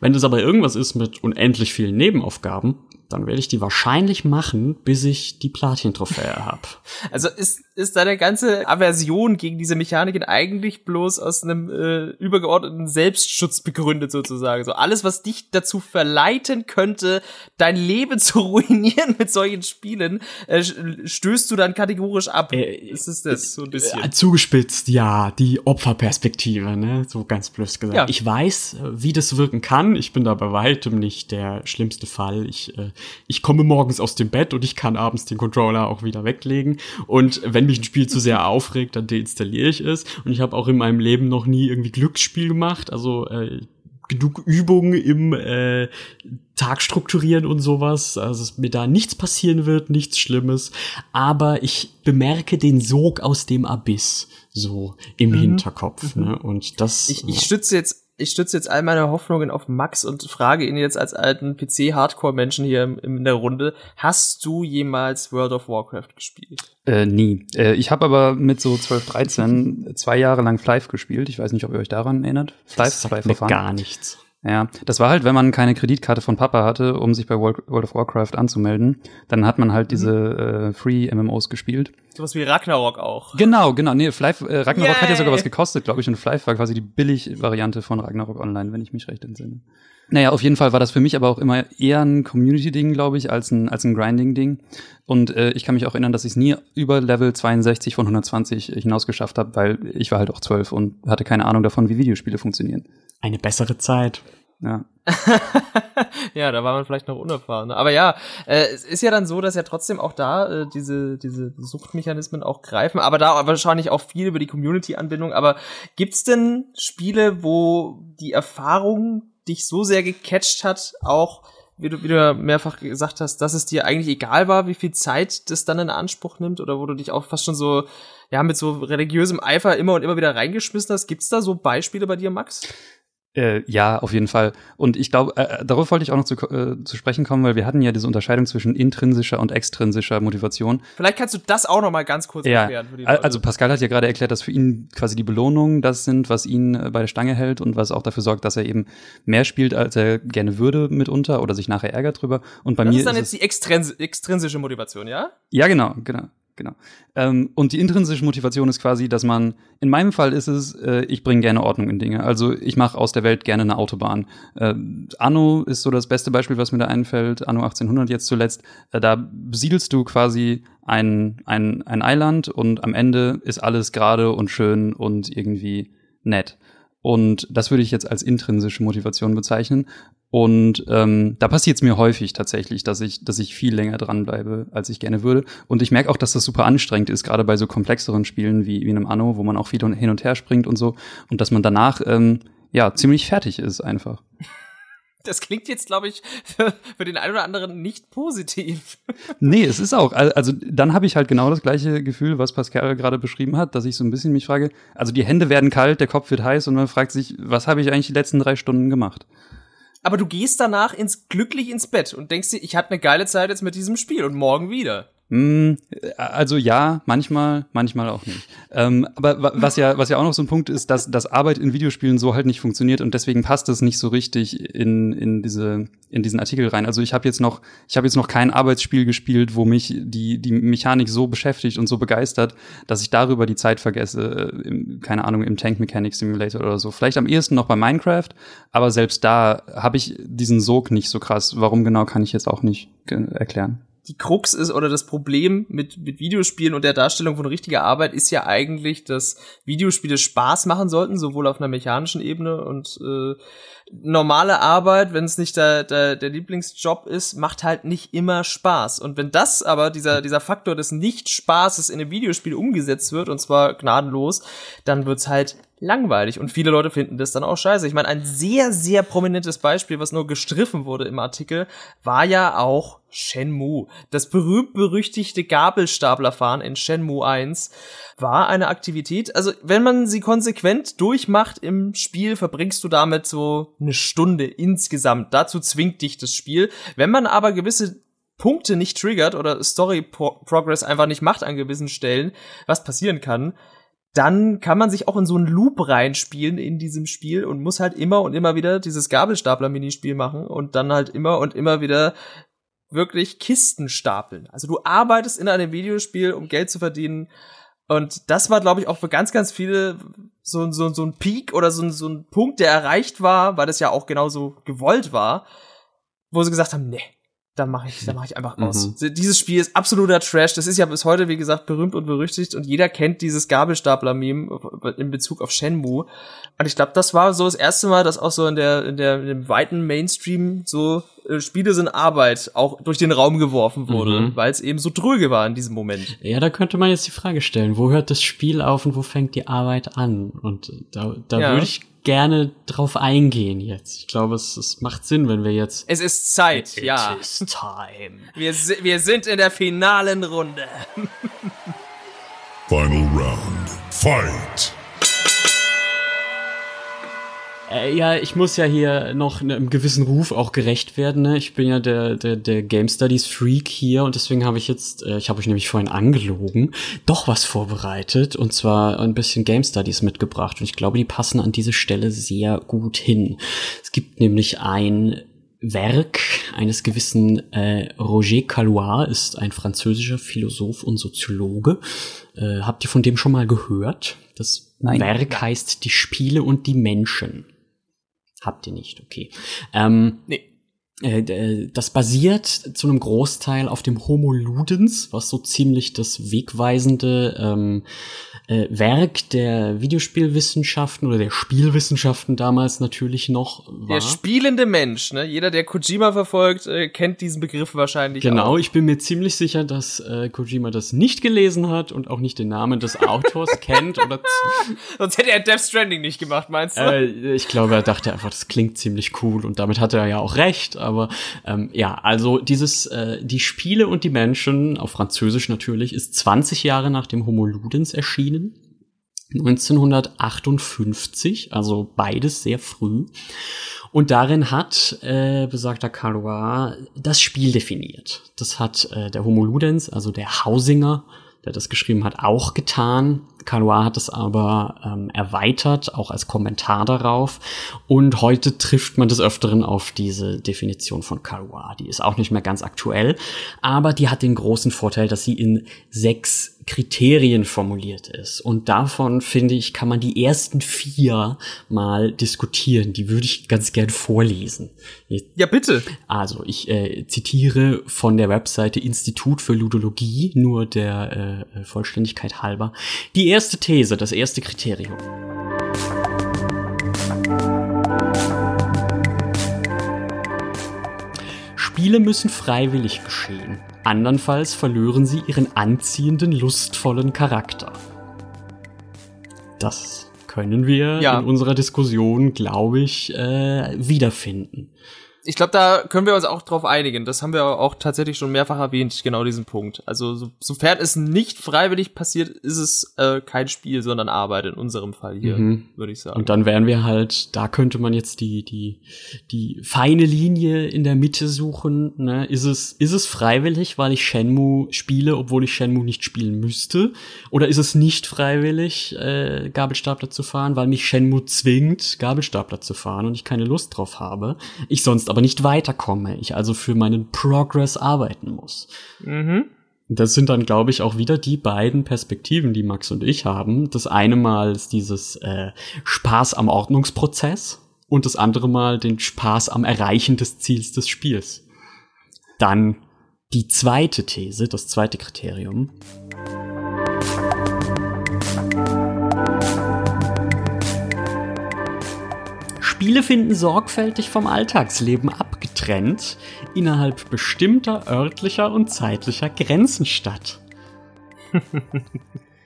Wenn das aber irgendwas ist mit unendlich vielen Nebenaufgaben, dann werde ich die wahrscheinlich machen, bis ich die Platin-Trophäe habe. <laughs> Also ist, ist deine ganze Aversion gegen diese Mechaniken eigentlich bloß aus einem äh, übergeordneten Selbstschutz begründet sozusagen. So alles, was dich dazu verleiten könnte, dein Leben <laughs> zu ruinieren mit solchen Spielen, äh, stößt du dann kategorisch ab. Äh, ist es das so ein bisschen? Äh, zugespitzt, ja, die Opferperspektive, ne, so ganz blöd gesagt. Ja. Ich weiß, wie das wirken kann. Ich bin da bei weitem nicht der schlimmste Fall. Ich äh, ich komme morgens aus dem Bett und ich kann abends den Controller auch wieder weglegen. Und wenn mich ein Spiel zu sehr aufregt, dann deinstalliere ich es. Und ich habe auch in meinem Leben noch nie irgendwie Glücksspiel gemacht. Also äh, genug Übungen im äh, Tag strukturieren und sowas, also dass mir da nichts passieren wird, nichts Schlimmes, aber ich bemerke den Sog aus dem Abyss so im mhm. Hinterkopf, ne? Und das ich, ich stütze jetzt ich stütze jetzt all meine Hoffnungen auf Max und frage ihn jetzt als alten PC-Hardcore-Menschen hier in, in der Runde, hast du jemals World of Warcraft gespielt? Äh, nie. Äh, ich habe aber mit so 12, 13 zwei Jahre lang Flive gespielt. Ich weiß nicht, ob ihr euch daran erinnert. Flive, das sagt mir gar nichts. Ja, das war halt, wenn man keine Kreditkarte von Papa hatte, um sich bei World, of Warcraft anzumelden, dann hat man halt diese mhm. äh, Free-MMOs gespielt. Sowas wie Ragnarok auch. Genau, genau. Nee, Fly, äh, Ragnarok Yay. hat ja sogar was gekostet, glaube ich, und Fly war quasi die Billig-Variante von Ragnarok Online, wenn ich mich recht entsinne. Naja, auf jeden Fall war das für mich aber auch immer eher ein Community-Ding, glaube ich, als ein, als ein Grinding-Ding. Und äh, ich kann mich auch erinnern, dass ich es nie über Level 62 von 120 hinaus geschafft habe, weil ich war halt auch zwölf und hatte keine Ahnung davon, wie Videospiele funktionieren. Eine bessere Zeit. Ja. <laughs> ja, da war man vielleicht noch unerfahren. Aber ja, äh, es ist ja dann so, dass ja trotzdem auch da äh, diese, diese Suchtmechanismen auch greifen, aber da wahrscheinlich auch viel über die Community-Anbindung. Aber gibt's denn Spiele, wo die Erfahrung dich so sehr gecatcht hat, auch wie du, wie du mehrfach gesagt hast, dass es dir eigentlich egal war, wie viel Zeit das dann in Anspruch nimmt oder wo du dich auch fast schon so, ja, mit so religiösem Eifer immer und immer wieder reingeschmissen hast. Gibt's da so Beispiele bei dir, Max? Äh, ja, auf jeden Fall. Und ich glaube, äh, äh, darauf wollte ich auch noch zu, äh, zu sprechen kommen, weil wir hatten ja diese Unterscheidung zwischen intrinsischer und extrinsischer Motivation. Vielleicht kannst du das auch noch mal ganz kurz ja. erklären. Für die Leute. Also Pascal hat ja gerade erklärt, dass für ihn quasi die Belohnungen das sind, was ihn äh, bei der Stange hält und was auch dafür sorgt, dass er eben mehr spielt, als er gerne würde mitunter oder sich nachher ärgert drüber. Und bei das mir ist dann ist jetzt die extrins extrinsische Motivation, ja? Ja, genau, genau. Genau. Ähm, und die intrinsische Motivation ist quasi, dass man, in meinem Fall ist es, äh, ich bringe gerne Ordnung in Dinge. Also ich mache aus der Welt gerne eine Autobahn. Äh, Anno ist so das beste Beispiel, was mir da einfällt. Anno 1800 jetzt zuletzt. Äh, da besiedelst du quasi ein, ein, ein Eiland und am Ende ist alles gerade und schön und irgendwie nett. Und das würde ich jetzt als intrinsische Motivation bezeichnen. Und ähm, da passiert es mir häufig tatsächlich, dass ich, dass ich viel länger dranbleibe, als ich gerne würde. Und ich merke auch, dass das super anstrengend ist, gerade bei so komplexeren Spielen wie, wie einem Anno, wo man auch viel hin und her springt und so. Und dass man danach ähm, ja ziemlich fertig ist einfach. Das klingt jetzt, glaube ich, für, für, den einen oder anderen nicht positiv. nee, es ist auch. Also dann habe ich halt genau das gleiche Gefühl, was Pascal gerade beschrieben hat, dass ich so ein bisschen mich frage, also die Hände werden kalt, der Kopf wird heiß und man fragt sich, was habe ich eigentlich die letzten drei Stunden gemacht? Aber du gehst danach ins glücklich ins Bett und denkst dir, ich hatte eine geile Zeit jetzt mit diesem Spiel und morgen wieder. Mm, also ja, manchmal, manchmal auch nicht. Ähm, aber was ja, was ja auch noch so ein Punkt ist, dass, dass Arbeit in Videospielen so halt nicht funktioniert und deswegen passt es nicht so richtig in, in diese, in diesen Artikel rein. Also ich habe jetzt noch, ich habe jetzt noch kein Arbeitsspiel gespielt, wo mich die, die Mechanik so beschäftigt und so begeistert, dass ich darüber die Zeit vergesse. Äh, Im, keine Ahnung, im Tank Mechanic Simulator oder so. Vielleicht am ehesten noch bei Minecraft, aber selbst da habe ich diesen Sog nicht so krass. Warum genau kann ich jetzt auch nicht erklären die Krux ist oder das Problem mit, mit Videospielen und der Darstellung von richtiger Arbeit ist ja eigentlich, dass Videospiele Spaß machen sollten, sowohl auf einer mechanischen Ebene und äh, normale Arbeit, wenn es nicht der, der, der Lieblingsjob ist, macht halt nicht immer Spaß. Und wenn das aber, dieser, dieser Faktor des Nicht-Spaßes in einem Videospiel umgesetzt wird, und zwar gnadenlos, dann wird's halt langweilig. Und viele Leute finden das dann auch scheiße. Ich meine, ein sehr, sehr prominentes Beispiel, was nur gestriffen wurde im Artikel, war ja auch Shenmue. Das berühmt-berüchtigte Gabelstaplerfahren in Shenmue 1 war eine Aktivität. Also, wenn man sie konsequent durchmacht im Spiel, verbringst du damit so eine Stunde insgesamt. Dazu zwingt dich das Spiel. Wenn man aber gewisse Punkte nicht triggert oder Story Progress einfach nicht macht an gewissen Stellen, was passieren kann, dann kann man sich auch in so einen Loop reinspielen in diesem Spiel und muss halt immer und immer wieder dieses Gabelstapler-Minispiel machen und dann halt immer und immer wieder wirklich Kisten stapeln. Also du arbeitest in einem Videospiel, um Geld zu verdienen. Und das war, glaube ich, auch für ganz, ganz viele so, so, so ein Peak oder so, so ein Punkt, der erreicht war, weil das ja auch genauso gewollt war, wo sie gesagt haben, nee, da mache ich, da mache ich einfach aus. Mhm. Dieses Spiel ist absoluter Trash. Das ist ja bis heute, wie gesagt, berühmt und berüchtigt und jeder kennt dieses Gabelstapler-Meme in Bezug auf Shenmue. Und ich glaube, das war so das erste Mal, dass auch so in der, in der, in dem weiten Mainstream so äh, Spiele sind Arbeit auch durch den Raum geworfen wurde, mhm. weil es eben so tröge war in diesem Moment. Ja, da könnte man jetzt die Frage stellen, wo hört das Spiel auf und wo fängt die Arbeit an? Und da, da ja. würde ich gerne drauf eingehen jetzt. Ich glaube, es, es macht Sinn, wenn wir jetzt. Es ist Zeit, It ja. It is time. Wir, wir sind in der finalen Runde. Final round. Fight! Äh, ja, ich muss ja hier noch einem gewissen Ruf auch gerecht werden. Ne? Ich bin ja der, der, der Game Studies Freak hier und deswegen habe ich jetzt, äh, ich habe euch nämlich vorhin angelogen, doch was vorbereitet und zwar ein bisschen Game Studies mitgebracht und ich glaube, die passen an diese Stelle sehr gut hin. Es gibt nämlich ein Werk eines gewissen äh, Roger Calois, ist ein französischer Philosoph und Soziologe. Äh, habt ihr von dem schon mal gehört? Das Nein. Werk heißt Die Spiele und die Menschen. Habt ihr nicht, okay. Ähm, nee. Äh, das basiert zu einem Großteil auf dem Homo Ludens, was so ziemlich das wegweisende ähm, äh, Werk der Videospielwissenschaften oder der Spielwissenschaften damals natürlich noch war. Der spielende Mensch, ne? Jeder, der Kojima verfolgt, äh, kennt diesen Begriff wahrscheinlich Genau, auch. ich bin mir ziemlich sicher, dass äh, Kojima das nicht gelesen hat und auch nicht den Namen des Autors <laughs> kennt. Oder Sonst hätte er Death Stranding nicht gemacht, meinst du? Äh, ich glaube, er dachte einfach, das klingt ziemlich cool und damit hatte er ja auch recht. Aber ähm, ja, also dieses, äh, die Spiele und die Menschen, auf Französisch natürlich, ist 20 Jahre nach dem Homo Ludens erschienen 1958, also beides sehr früh. Und darin hat äh, besagter Calois das Spiel definiert. Das hat äh, der Homo Ludens, also der Hausinger, der das geschrieben hat, auch getan. Calois hat es aber ähm, erweitert, auch als Kommentar darauf. Und heute trifft man des Öfteren auf diese Definition von Calois. Die ist auch nicht mehr ganz aktuell, aber die hat den großen Vorteil, dass sie in sechs Kriterien formuliert ist. Und davon, finde ich, kann man die ersten vier mal diskutieren. Die würde ich ganz gern vorlesen. Ja, bitte. Also, ich äh, zitiere von der Webseite Institut für Ludologie, nur der äh, Vollständigkeit halber. Die erste These, das erste Kriterium. Spiele müssen freiwillig geschehen. Andernfalls verlören sie ihren anziehenden, lustvollen Charakter. Das können wir ja. in unserer Diskussion, glaube ich, äh, wiederfinden ich glaube, da können wir uns auch drauf einigen. Das haben wir auch tatsächlich schon mehrfach erwähnt, genau diesen Punkt. Also so, sofern es nicht freiwillig passiert, ist es äh, kein Spiel, sondern Arbeit in unserem Fall hier, mhm. würde ich sagen. Und dann wären wir halt, da könnte man jetzt die die die feine Linie in der Mitte suchen. Ne? Ist es ist es freiwillig, weil ich Shenmue spiele, obwohl ich Shenmue nicht spielen müsste? Oder ist es nicht freiwillig, äh, Gabelstapler zu fahren, weil mich Shenmue zwingt, Gabelstapler zu fahren und ich keine Lust drauf habe? Ich sonst aber nicht weiterkomme, ich also für meinen Progress arbeiten muss. Mhm. Das sind dann, glaube ich, auch wieder die beiden Perspektiven, die Max und ich haben. Das eine Mal ist dieses äh, Spaß am Ordnungsprozess und das andere Mal den Spaß am Erreichen des Ziels des Spiels. Dann die zweite These, das zweite Kriterium. Spiele finden sorgfältig vom Alltagsleben abgetrennt innerhalb bestimmter örtlicher und zeitlicher Grenzen statt. <laughs>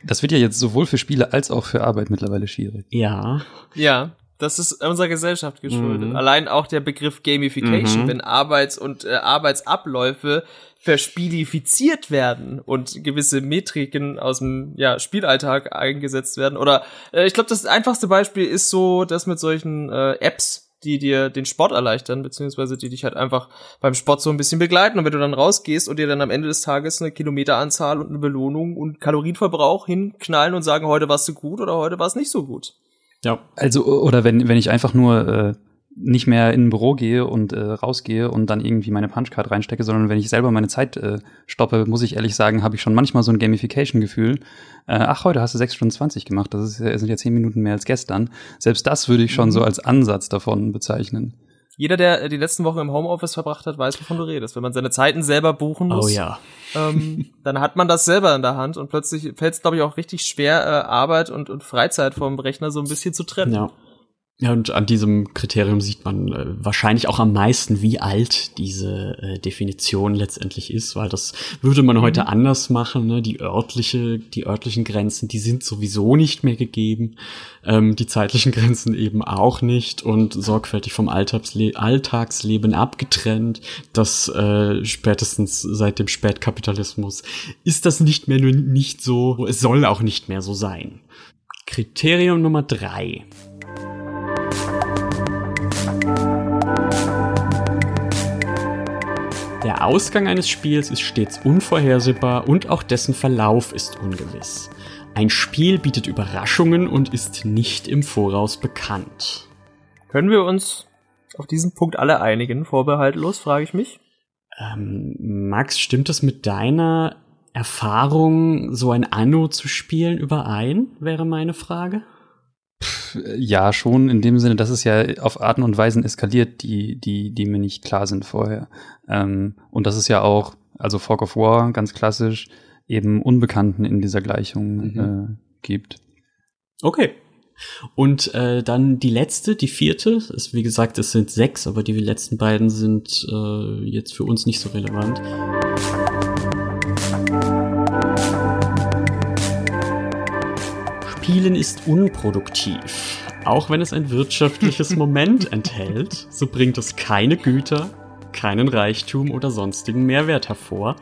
Das wird ja jetzt sowohl für Spiele als auch für Arbeit mittlerweile schwierig. Ja. Ja, das ist unserer Gesellschaft geschuldet. Mhm. Allein auch der Begriff Gamification, mhm. wenn Arbeits- und äh, Arbeitsabläufe verspielifiziert werden und gewisse Metriken aus dem ja, Spielalltag eingesetzt werden. Oder äh, ich glaube, das einfachste Beispiel ist so, dass mit solchen äh, Apps, die dir den Sport erleichtern, beziehungsweise die dich halt einfach beim Sport so ein bisschen begleiten. Und wenn du dann rausgehst und dir dann am Ende des Tages eine Kilometeranzahl und eine Belohnung und Kalorienverbrauch hinknallen und sagen, heute warst du gut oder heute war es nicht so gut. Ja. Also, oder wenn, wenn ich einfach nur äh, nicht mehr in ein Büro gehe und äh, rausgehe und dann irgendwie meine Punchcard reinstecke, sondern wenn ich selber meine Zeit äh, stoppe, muss ich ehrlich sagen, habe ich schon manchmal so ein Gamification-Gefühl. Äh, ach, heute hast du 6 Stunden 20 gemacht, das ist, sind ja 10 Minuten mehr als gestern. Selbst das würde ich schon mhm. so als Ansatz davon bezeichnen. Jeder, der äh, die letzten Wochen im Homeoffice verbracht hat, weiß, wovon du redest. Wenn man seine Zeiten selber buchen muss, oh, ja. ähm, <laughs> dann hat man das selber in der Hand und plötzlich fällt es, glaube ich, auch richtig schwer, äh, Arbeit und, und Freizeit vom Rechner so ein bisschen zu trennen. Ja. Ja, und an diesem Kriterium sieht man äh, wahrscheinlich auch am meisten, wie alt diese äh, Definition letztendlich ist, weil das würde man heute mhm. anders machen. Ne? Die örtliche, die örtlichen Grenzen, die sind sowieso nicht mehr gegeben, ähm, die zeitlichen <laughs> Grenzen eben auch nicht und sorgfältig vom Alltagsle Alltagsleben abgetrennt. Das äh, spätestens seit dem Spätkapitalismus ist das nicht mehr nur nicht so. Es soll auch nicht mehr so sein. Kriterium Nummer drei. Der Ausgang eines Spiels ist stets unvorhersehbar und auch dessen Verlauf ist ungewiss. Ein Spiel bietet Überraschungen und ist nicht im Voraus bekannt. Können wir uns auf diesen Punkt alle einigen, vorbehaltlos, frage ich mich? Ähm, Max, stimmt es mit deiner Erfahrung, so ein Anno zu spielen, überein, wäre meine Frage? Ja, schon in dem Sinne, dass es ja auf Arten und Weisen eskaliert, die, die, die mir nicht klar sind vorher. Ähm, und das ist ja auch, also Fork of War, ganz klassisch, eben Unbekannten in dieser Gleichung mhm. äh, gibt. Okay. Und äh, dann die letzte, die vierte, ist wie gesagt, es sind sechs, aber die letzten beiden sind äh, jetzt für uns nicht so relevant. Spielen ist unproduktiv. Auch wenn es ein wirtschaftliches <laughs> Moment enthält, so bringt es keine Güter, keinen Reichtum oder sonstigen Mehrwert hervor,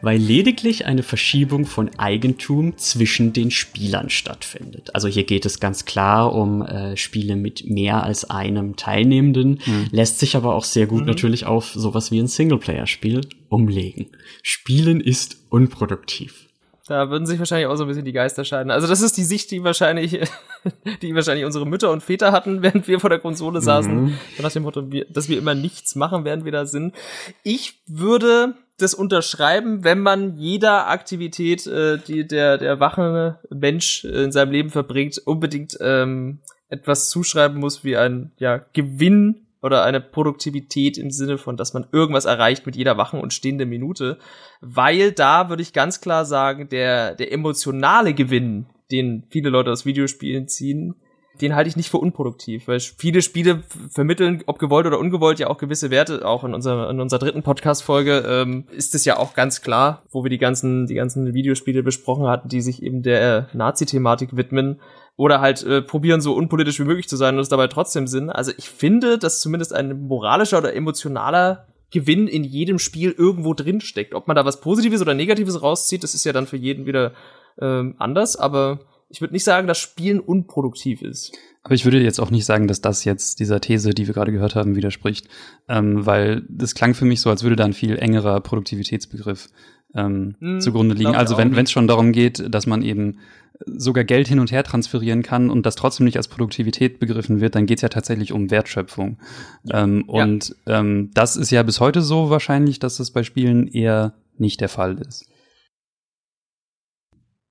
weil lediglich eine Verschiebung von Eigentum zwischen den Spielern stattfindet. Also hier geht es ganz klar um äh, Spiele mit mehr als einem Teilnehmenden, mhm. lässt sich aber auch sehr gut mhm. natürlich auf sowas wie ein Singleplayer-Spiel umlegen. Spielen ist unproduktiv. Da würden sich wahrscheinlich auch so ein bisschen die Geister scheiden. Also das ist die Sicht, die wahrscheinlich, <laughs> die wahrscheinlich unsere Mütter und Väter hatten, <laughs> während wir vor der Konsole saßen. Mhm. Nach dem Motto, dass wir immer nichts machen, während wir da sind. Ich würde das unterschreiben, wenn man jeder Aktivität, äh, die der, der wachende Mensch in seinem Leben verbringt, unbedingt ähm, etwas zuschreiben muss wie ein ja, Gewinn oder eine Produktivität im Sinne von, dass man irgendwas erreicht mit jeder wachen und stehenden Minute. Weil da würde ich ganz klar sagen, der, der emotionale Gewinn, den viele Leute aus Videospielen ziehen, den halte ich nicht für unproduktiv, weil viele Spiele vermitteln, ob gewollt oder ungewollt, ja auch gewisse Werte. Auch in unserer, in unserer dritten Podcast-Folge ähm, ist es ja auch ganz klar, wo wir die ganzen, die ganzen Videospiele besprochen hatten, die sich eben der Nazi-Thematik widmen oder halt äh, probieren, so unpolitisch wie möglich zu sein und es dabei trotzdem Sinn. Also ich finde, dass zumindest ein moralischer oder emotionaler Gewinn in jedem Spiel irgendwo drin steckt. Ob man da was Positives oder Negatives rauszieht, das ist ja dann für jeden wieder ähm, anders, aber ich würde nicht sagen, dass Spielen unproduktiv ist. Aber ich würde jetzt auch nicht sagen, dass das jetzt dieser These, die wir gerade gehört haben, widerspricht, ähm, weil das klang für mich so, als würde da ein viel engerer Produktivitätsbegriff ähm, hm, zugrunde liegen. Also wenn es schon darum geht, dass man eben sogar Geld hin und her transferieren kann und das trotzdem nicht als Produktivität begriffen wird, dann geht es ja tatsächlich um Wertschöpfung. Ja. Ähm, und ja. ähm, das ist ja bis heute so wahrscheinlich, dass das bei Spielen eher nicht der Fall ist.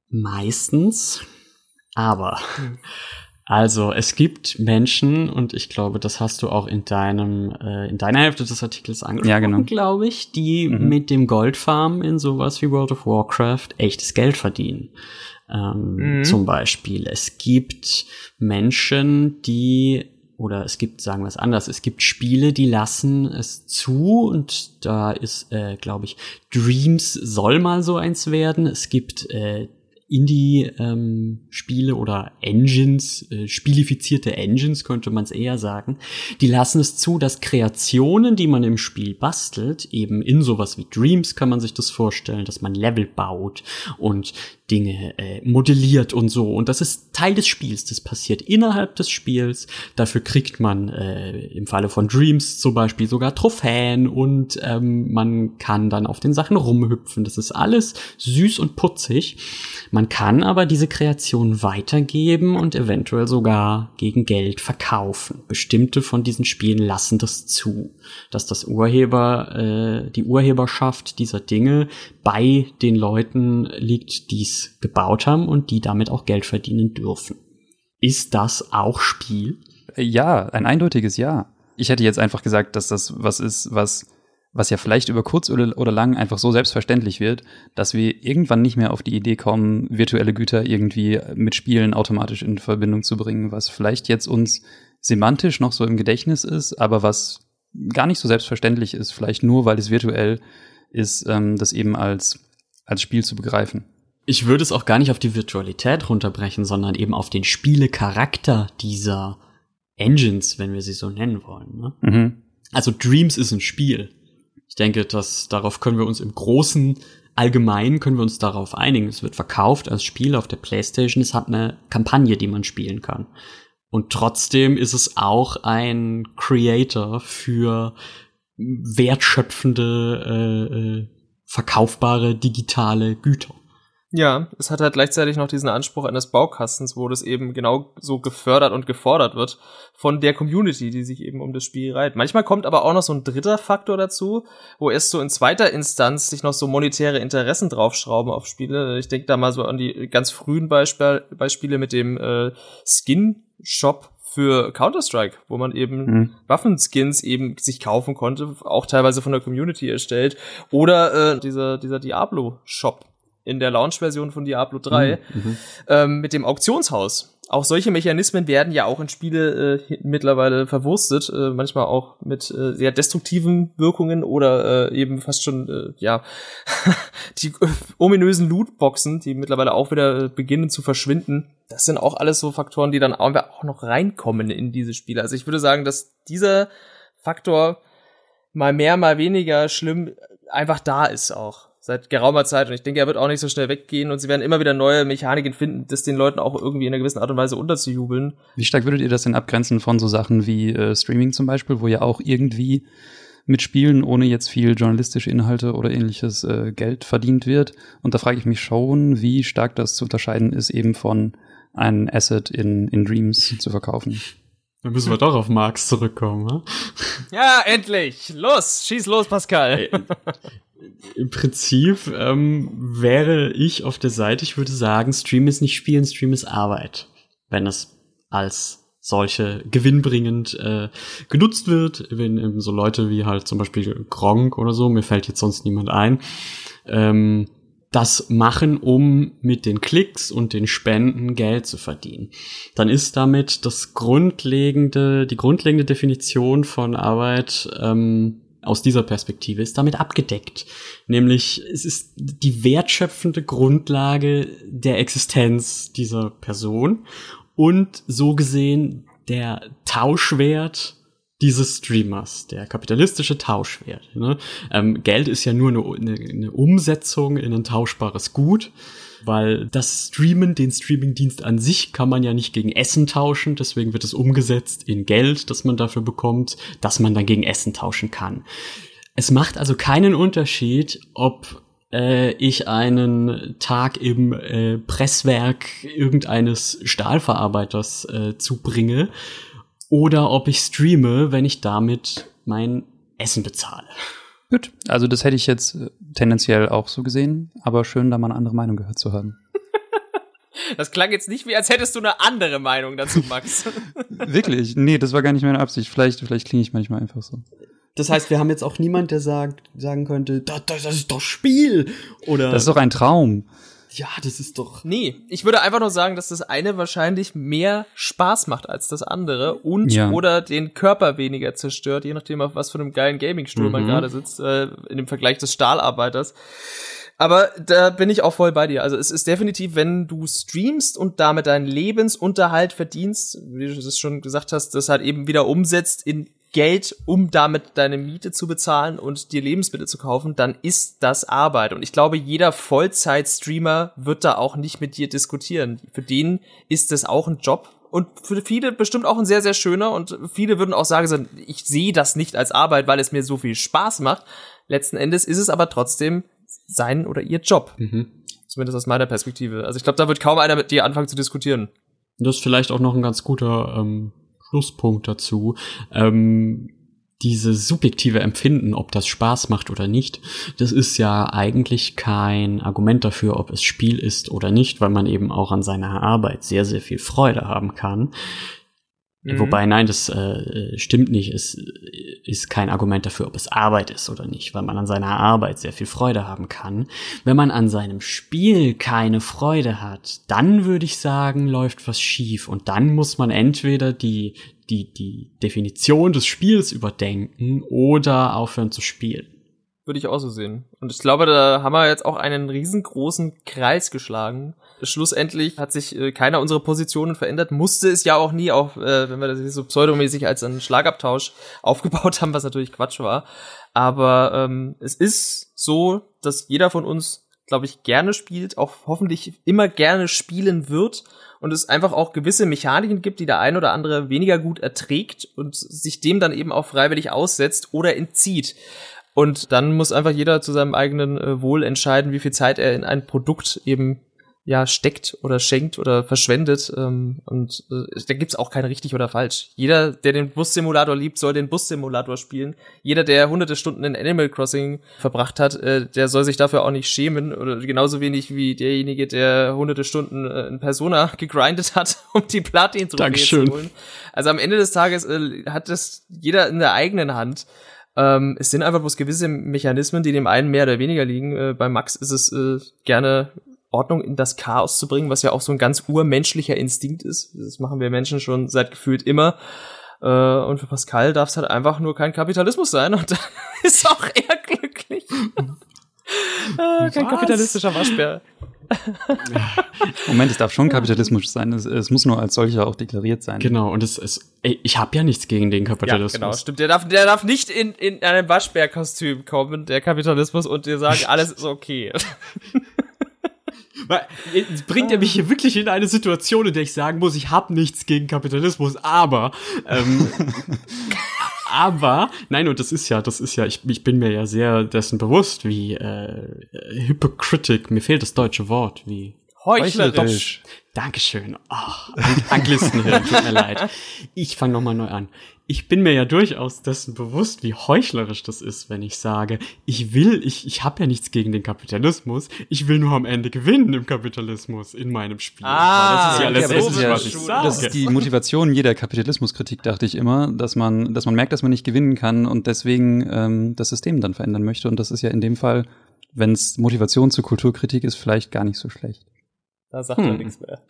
Meistens. Aber, also es gibt Menschen, und ich glaube, das hast du auch in deinem, äh, in deiner Hälfte des Artikels angesprochen, ja, genau. glaube ich, die mhm. mit dem Goldfarm in sowas wie World of Warcraft echtes Geld verdienen. Ähm, mhm. Zum Beispiel. Es gibt Menschen, die oder es gibt, sagen wir es anders, es gibt Spiele, die lassen es zu und da ist, äh, glaube ich, Dreams soll mal so eins werden. Es gibt äh, Indie-Spiele ähm, oder Engines, äh, spielifizierte Engines könnte man es eher sagen, die lassen es zu, dass Kreationen, die man im Spiel bastelt, eben in sowas wie Dreams kann man sich das vorstellen, dass man Level baut und Dinge äh, modelliert und so. Und das ist Teil des Spiels. Das passiert innerhalb des Spiels. Dafür kriegt man äh, im Falle von Dreams zum Beispiel sogar Trophäen und ähm, man kann dann auf den Sachen rumhüpfen. Das ist alles süß und putzig. Man kann aber diese Kreation weitergeben und eventuell sogar gegen Geld verkaufen. Bestimmte von diesen Spielen lassen das zu, dass das Urheber, äh, die Urheberschaft dieser Dinge bei den Leuten liegt, die gebaut haben und die damit auch Geld verdienen dürfen. Ist das auch Spiel? Ja, ein eindeutiges Ja. Ich hätte jetzt einfach gesagt, dass das was ist, was was ja vielleicht über kurz oder, oder lang einfach so selbstverständlich wird, dass wir irgendwann nicht mehr auf die Idee kommen, virtuelle Güter irgendwie mit Spielen automatisch in Verbindung zu bringen, was vielleicht jetzt uns semantisch noch so im Gedächtnis ist, aber was gar nicht so selbstverständlich ist, vielleicht nur, weil es virtuell ist, ähm, das eben als, als Spiel zu begreifen. Ich würde es auch gar nicht auf die Virtualität runterbrechen, sondern eben auf den Spielecharakter dieser Engines, wenn wir sie so nennen wollen. Ne? Mhm. Also Dreams ist ein Spiel. Ich denke, dass darauf können wir uns im großen allgemein können wir uns darauf einigen. Es wird verkauft als Spiel auf der PlayStation. Es hat eine Kampagne, die man spielen kann. Und trotzdem ist es auch ein Creator für wertschöpfende, äh, äh, verkaufbare digitale Güter. Ja, es hat halt gleichzeitig noch diesen Anspruch eines Baukastens, wo das eben genau so gefördert und gefordert wird von der Community, die sich eben um das Spiel reiht. Manchmal kommt aber auch noch so ein dritter Faktor dazu, wo erst so in zweiter Instanz sich noch so monetäre Interessen draufschrauben auf Spiele. Ich denke da mal so an die ganz frühen Beispiel Beispiele mit dem äh, Skin-Shop für Counter-Strike, wo man eben mhm. Waffenskins eben sich kaufen konnte, auch teilweise von der Community erstellt. Oder äh, dieser, dieser Diablo-Shop in der Launch-Version von Diablo 3 mhm. mhm. ähm, mit dem Auktionshaus. Auch solche Mechanismen werden ja auch in Spiele äh, mittlerweile verwurstet, äh, manchmal auch mit äh, sehr destruktiven Wirkungen oder äh, eben fast schon, äh, ja, <laughs> die äh, ominösen Lootboxen, die mittlerweile auch wieder beginnen zu verschwinden. Das sind auch alles so Faktoren, die dann auch noch reinkommen in diese Spiele. Also ich würde sagen, dass dieser Faktor mal mehr, mal weniger schlimm einfach da ist auch seit geraumer Zeit und ich denke, er wird auch nicht so schnell weggehen und sie werden immer wieder neue Mechaniken finden, das den Leuten auch irgendwie in einer gewissen Art und Weise unterzujubeln. Wie stark würdet ihr das denn abgrenzen von so Sachen wie äh, Streaming zum Beispiel, wo ja auch irgendwie mit Spielen, ohne jetzt viel journalistische Inhalte oder ähnliches äh, Geld verdient wird. Und da frage ich mich schon, wie stark das zu unterscheiden ist, eben von ein Asset in, in Dreams zu verkaufen. Dann müssen wir doch auf Marx zurückkommen. Ne? Ja, endlich! Los, schieß los, Pascal. Im Prinzip ähm, wäre ich auf der Seite, ich würde sagen, Stream ist nicht Spielen, Stream ist Arbeit. Wenn es als solche gewinnbringend äh, genutzt wird, wenn eben so Leute wie halt zum Beispiel Gronk oder so, mir fällt jetzt sonst niemand ein, ähm, das machen, um mit den Klicks und den Spenden Geld zu verdienen. Dann ist damit das grundlegende, die grundlegende Definition von Arbeit ähm, aus dieser Perspektive ist damit abgedeckt. Nämlich es ist die wertschöpfende Grundlage der Existenz dieser Person und so gesehen der Tauschwert dieses Streamers, der kapitalistische Tauschwert. Ne? Ähm, Geld ist ja nur eine, eine, Umsetzung in ein tauschbares Gut weil das Streamen, den Streamingdienst an sich kann man ja nicht gegen Essen tauschen, deswegen wird es umgesetzt in Geld, das man dafür bekommt, dass man dann gegen Essen tauschen kann. Es macht also keinen Unterschied, ob äh, ich einen Tag im äh, Presswerk irgendeines Stahlverarbeiters äh, zubringe oder ob ich streame, wenn ich damit mein Essen bezahle. Gut, also das hätte ich jetzt äh, tendenziell auch so gesehen, aber schön, da mal eine andere Meinung gehört zu haben. <laughs> Das klang jetzt nicht wie, als hättest du eine andere Meinung dazu, Max. <laughs> Wirklich? Nee, das war gar nicht meine Absicht. Vielleicht, vielleicht klinge ich manchmal einfach so. Das heißt, wir haben jetzt auch niemand, der sagt, sagen könnte, das, das ist doch Spiel. Oder. Das ist doch ein Traum. Ja, das ist doch. Nee, ich würde einfach nur sagen, dass das eine wahrscheinlich mehr Spaß macht als das andere und Ja. oder den Körper weniger zerstört, je nachdem, auf was für einem geilen Gaming-Stuhl man Mhm. gerade sitzt, äh, in dem Vergleich des Stahlarbeiters. Aber da bin ich auch voll bei dir. Also es ist definitiv, wenn du streamst und damit deinen Lebensunterhalt verdienst, wie du das schon gesagt hast, das halt eben wieder umsetzt in Geld, um damit deine Miete zu bezahlen und dir Lebensmittel zu kaufen, dann ist das Arbeit. Und ich glaube, jeder Vollzeit-Streamer wird da auch nicht mit dir diskutieren. Für den ist das auch ein Job. Und für viele bestimmt auch ein sehr, sehr schöner. Und viele würden auch sagen, ich sehe das nicht als Arbeit, weil es mir so viel Spaß macht. Letzten Endes ist es aber trotzdem sein oder ihr Job. Zumindest aus meiner Perspektive. Also ich glaube, da wird kaum einer mit dir anfangen zu diskutieren. Das ist vielleicht auch noch ein ganz guter ähm, Schlusspunkt dazu. Ähm, diese subjektive Empfinden, ob das Spaß macht oder nicht, das ist ja eigentlich kein Argument dafür, ob es Spiel ist oder nicht, weil man eben auch an seiner Arbeit sehr, sehr viel Freude haben kann. Mhm. Wobei, nein, das äh, stimmt nicht. Es äh, ist kein Argument dafür, ob es Arbeit ist oder nicht, weil man an seiner Arbeit sehr viel Freude haben kann. Wenn man an seinem Spiel keine Freude hat, dann würde ich sagen, läuft was schief. Und dann muss man entweder die, die, die Definition des Spiels überdenken oder aufhören zu spielen. Würde ich auch so sehen. Und ich glaube, da haben wir jetzt auch einen riesengroßen Kreis geschlagen. Schlussendlich hat sich äh, keiner unserer Positionen verändert, musste es ja auch nie, auch äh, wenn wir das hier so pseudomäßig als einen Schlagabtausch <laughs> aufgebaut haben, was natürlich Quatsch war. Aber ähm, es ist so, dass jeder von uns, glaube ich, gerne spielt, auch hoffentlich immer gerne spielen wird und es einfach auch gewisse Mechaniken gibt, die der ein oder andere weniger gut erträgt und sich dem dann eben auch freiwillig aussetzt oder entzieht. Und dann muss einfach jeder zu seinem eigenen äh, Wohl entscheiden, wie viel Zeit er in ein Produkt eben ja steckt oder schenkt oder verschwendet. Ähm, und äh, da gibt's auch kein richtig oder falsch. Jeder, der den Bussimulator liebt, soll den Bussimulator spielen. Jeder, der hunderte Stunden in Animal Crossing verbracht hat, äh, der soll sich dafür auch nicht schämen. Oder genauso wenig wie derjenige, der hunderte Stunden äh, in Persona <laughs> gegrindet hat, um die Platin zu Dankeschön. holen. Also am Ende des Tages äh, hat das jeder in der eigenen Hand. Ähm, es sind einfach bloß gewisse Mechanismen, die dem einen mehr oder weniger liegen. Äh, bei Max ist es äh, gerne Ordnung in das Chaos zu bringen, was ja auch so ein ganz urmenschlicher Instinkt ist. Das machen wir Menschen schon seit gefühlt immer. Äh, und für Pascal darf es halt einfach nur kein Kapitalismus sein und <laughs> ist auch er glücklich. <laughs> äh, kein kapitalistischer Waschbär. <laughs> Moment, es darf schon Kapitalismus sein. Es, es muss nur als solcher auch deklariert sein. Genau, und es ist, ey, ich habe ja nichts gegen den Ja, Kapitalismus. genau, stimmt. Der darf, der darf nicht in, in einem Waschbärkostüm kommen, der Kapitalismus, und dir sagen, alles ist okay. <laughs> Jetzt bringt er mich hier wirklich in eine Situation, in der ich sagen muss, ich habe nichts gegen Kapitalismus, aber ähm, <laughs> Aber, nein, und das ist ja, das ist ja, ich, ich bin mir ja sehr dessen bewusst, wie äh, hypocritic, mir fehlt das deutsche Wort, wie Heuchlerisch. Dankeschön. Oh, Anglistenhirn, tut mir leid. Ich fange nochmal neu an. Ich bin mir ja durchaus dessen bewusst, wie heuchlerisch das ist, wenn ich sage, ich will, ich, ich habe ja nichts gegen den Kapitalismus, ich will nur am Ende gewinnen im Kapitalismus in meinem Spiel. Ah, Weil das ist ja letztendlich, ist ja- was ich sage. Das ist die Motivation jeder Kapitalismuskritik, dachte ich immer, dass man, dass man merkt, dass man nicht gewinnen kann und deswegen ähm, das System dann verändern möchte. Und das ist ja in dem Fall, wenn es Motivation zur Kulturkritik ist, vielleicht gar nicht so schlecht. Da sagt er Hm. nichts mehr. <laughs>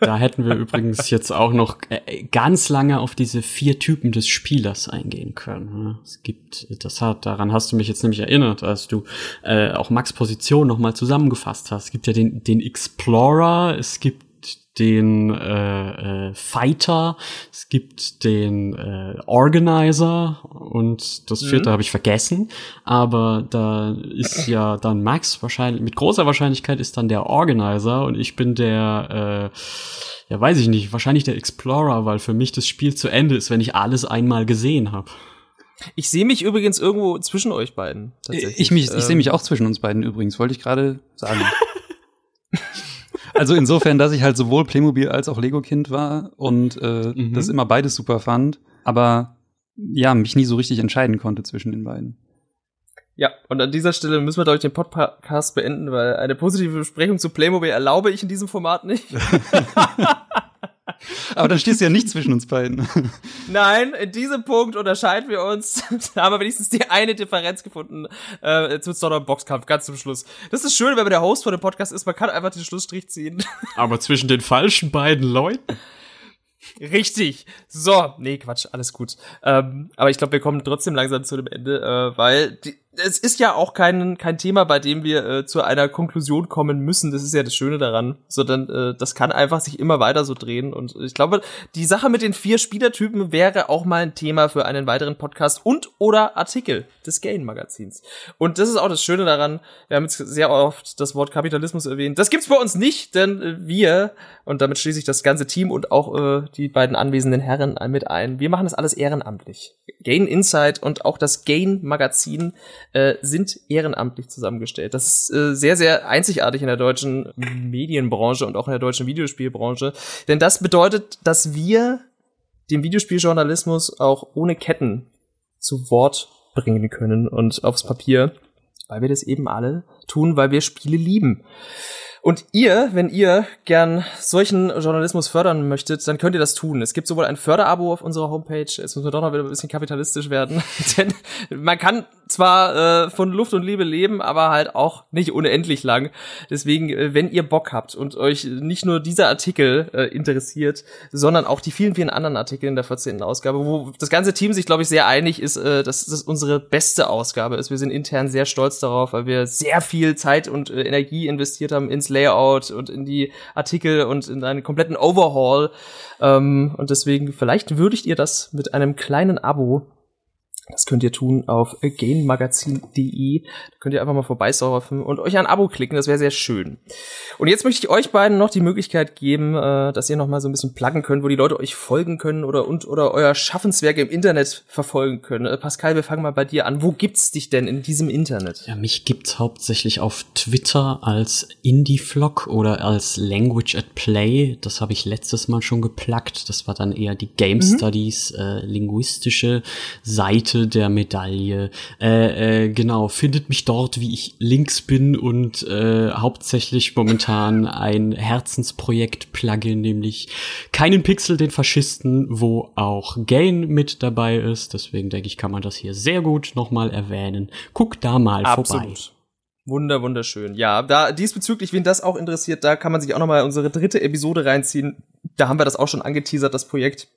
Da hätten wir <laughs> übrigens jetzt auch noch äh, ganz lange auf diese vier Typen des Spielers eingehen können. ne? Es gibt, das hat, daran hast du mich jetzt nämlich erinnert, als du äh, auch Max Position nochmal zusammengefasst hast. Es gibt ja den, den Explorer, es gibt den äh, äh, Fighter, es gibt den äh, Organizer und das vierte habe ich vergessen, aber da ist <clears throat> ja dann Max wahrscheinlich, mit großer Wahrscheinlichkeit ist dann der Organizer und ich bin der, äh, ja weiß ich nicht, wahrscheinlich der Explorer, weil für mich das Spiel zu Ende ist, wenn ich alles einmal gesehen habe. Ich sehe mich übrigens irgendwo zwischen euch beiden. tatsächlich. Ich, mich, ich sehe Ähm, mich auch zwischen uns beiden übrigens, wollte ich gerade sagen. <laughs> also insofern, dass ich halt sowohl Playmobil als auch Lego-Kind war und äh, Mhm. das immer beides super fand, aber ja, mich nie so richtig entscheiden konnte zwischen den beiden. Ja, und an dieser Stelle müssen wir, glaube ich, den Podcast beenden, weil eine positive Besprechung zu Playmobil erlaube ich in diesem Format nicht. <laughs> <laughs> <laughs> Aber dann stehst du ja nicht zwischen uns beiden. <laughs> Nein, in diesem Punkt unterscheiden wir uns. <laughs> da haben wir wenigstens die eine Differenz gefunden äh, zu Storm Boxkampf, ganz zum Schluss. Das ist schön, wenn man der Host von dem Podcast ist, man kann einfach den Schlussstrich ziehen. Aber zwischen den falschen beiden Leuten? Richtig. So, nee, Quatsch, alles gut. Ähm, aber ich glaube, wir kommen trotzdem langsam zu dem Ende, äh, weil die, es ist ja auch kein, kein Thema, bei dem wir äh, zu einer Konklusion kommen müssen. Das ist ja das Schöne daran. Sondern äh, das kann einfach sich immer weiter so drehen. Und ich glaube, die Sache mit den vier Spielertypen wäre auch mal ein Thema für einen weiteren Podcast und oder Artikel des Gain-Magazins. Und das ist auch das Schöne daran. Wir haben jetzt sehr oft das Wort Kapitalismus erwähnt. Das gibt's bei uns nicht, denn wir, und damit schließe ich das ganze Team und auch äh, die beiden anwesenden Herren mit ein, wir machen das alles ehrenamtlich. Gain Insight und auch das Gain Magazin äh, sind ehrenamtlich zusammengestellt. Das ist äh, sehr, sehr einzigartig in der deutschen Medienbranche und auch in der deutschen Videospielbranche. Denn das bedeutet, dass wir den Videospieljournalismus auch ohne Ketten zu Wort bringen können und aufs Papier, weil wir das eben alle tun, weil wir Spiele lieben. Und ihr, wenn ihr gern solchen Journalismus fördern möchtet, dann könnt ihr das tun. Es gibt sowohl ein Förderabo auf unserer Homepage, jetzt müssen wir doch noch wieder ein bisschen kapitalistisch werden, <laughs> denn man kann zwar äh, von Luft und Liebe leben, aber halt auch nicht unendlich lang. Deswegen, äh, wenn ihr Bock habt und euch nicht nur dieser Artikel äh, interessiert, sondern auch die vielen, vielen anderen Artikel in der 14. Ausgabe, wo das ganze Team sich, glaube ich, sehr einig ist, äh, dass das unsere beste Ausgabe ist. Wir sind intern sehr stolz darauf, weil wir sehr viel Zeit und äh, Energie investiert haben ins Layout und in die Artikel und in einen kompletten Overhaul. Ähm, und deswegen, vielleicht würdigt ihr das mit einem kleinen Abo das könnt ihr tun auf gainmagazin.de. Da könnt ihr einfach mal vorbeisurfen und euch ein Abo klicken. Das wäre sehr schön. Und jetzt möchte ich euch beiden noch die Möglichkeit geben, äh, dass ihr noch mal so ein bisschen pluggen könnt, wo die Leute euch folgen können oder und oder euer Schaffenswerk im Internet verfolgen können. Äh, Pascal, wir fangen mal bei dir an. Wo gibt's dich denn in diesem Internet? Ja, mich gibt's hauptsächlich auf Twitter als Indie-Vlog oder als Language at Play. Das habe ich letztes Mal schon geplagt. Das war dann eher die Game Studies, äh, linguistische Seite der Medaille. Äh, äh, genau, findet mich dort, wie ich links bin und äh, hauptsächlich momentan ein Herzensprojekt plugge, nämlich keinen Pixel den Faschisten, wo auch Gain mit dabei ist. Deswegen denke ich, kann man das hier sehr gut nochmal erwähnen. Guck da mal vorbei. Wunder, wunderschön. Ja, da diesbezüglich, wen das auch interessiert, da kann man sich auch noch mal unsere dritte Episode reinziehen. Da haben wir das auch schon angeteasert, das Projekt.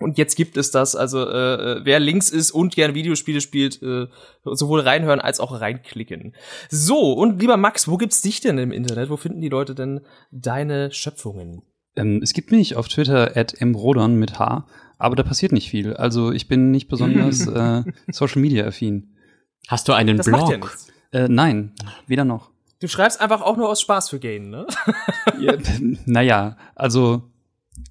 Und jetzt gibt es das. Also äh, wer links ist und gerne Videospiele spielt, äh, sowohl reinhören als auch reinklicken. So, und lieber Max, wo gibt's dich denn im Internet? Wo finden die Leute denn deine Schöpfungen? Ähm, es gibt mich auf Twitter at mrodon mit H, aber da passiert nicht viel. Also ich bin nicht besonders <laughs> äh, Social Media affin. Hast du einen Das Blog? macht ja. Äh, nein, weder noch. Du schreibst einfach auch nur aus Spaß für Gain, ne? Ja, <laughs> naja, also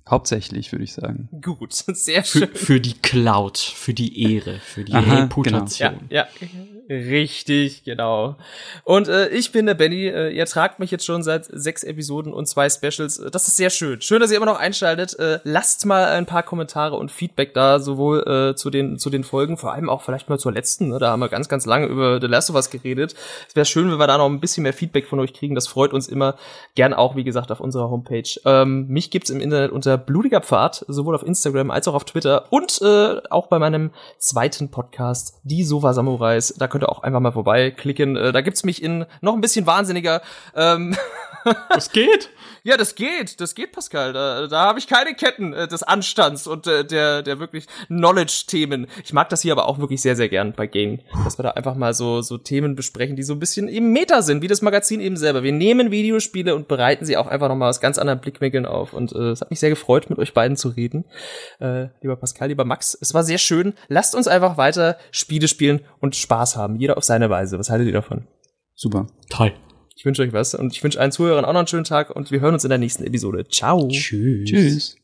Hauptsächlich, würde ich sagen. Gut, <laughs> sehr Für, schön. für die Cloud, für die Ehre, für die Aha, Reputation. Ja, ja, richtig, genau. Und äh, ich bin der Benny. Äh, ihr tragt mich jetzt schon seit sechs Episoden und zwei Specials. Äh, Das ist sehr schön. Schön, dass ihr immer noch einschaltet. Äh, lasst mal ein paar Kommentare und Feedback da, sowohl äh, zu den zu den Folgen, vor allem auch vielleicht mal zur letzten. Ne? Da haben wir ganz, ganz lange über The Last of Us geredet. Es wäre schön, wenn wir da noch ein bisschen mehr Feedback von euch kriegen. Das freut uns immer. Gern auch, wie gesagt, auf unserer Homepage. Ähm, mich gibt's im Internet unter blutiger Pfad, sowohl auf Instagram als auch auf Twitter und äh, auch bei meinem zweiten Podcast, die Sova Samurais. Da könnt ihr auch einfach mal vorbeiklicken. Äh, da gibt's mich in noch ein bisschen wahnsinniger. Ähm, Das geht. Ja, das geht, das geht, Pascal. Da, da habe ich keine Ketten äh, des Anstands und äh, der, der wirklich Knowledge-Themen. Ich mag das hier aber auch wirklich sehr, sehr gern bei Game, dass wir da einfach mal so, so Themen besprechen, die so ein bisschen im Meta sind, wie das Magazin eben selber. Wir nehmen Videospiele und bereiten sie auch einfach nochmal aus ganz anderen Blickwinkeln auf. Und äh, es hat mich sehr gefreut, mit euch beiden zu reden. Äh, lieber Pascal, lieber Max, es war sehr schön. Lasst uns einfach weiter Spiele spielen und Spaß haben. Jeder auf seine Weise. Was haltet ihr davon? Super. Toll. Ich wünsche euch was und ich wünsche allen Zuhörern auch noch einen schönen Tag und wir hören uns in der nächsten Episode. Ciao. Tschüss. Tschüss.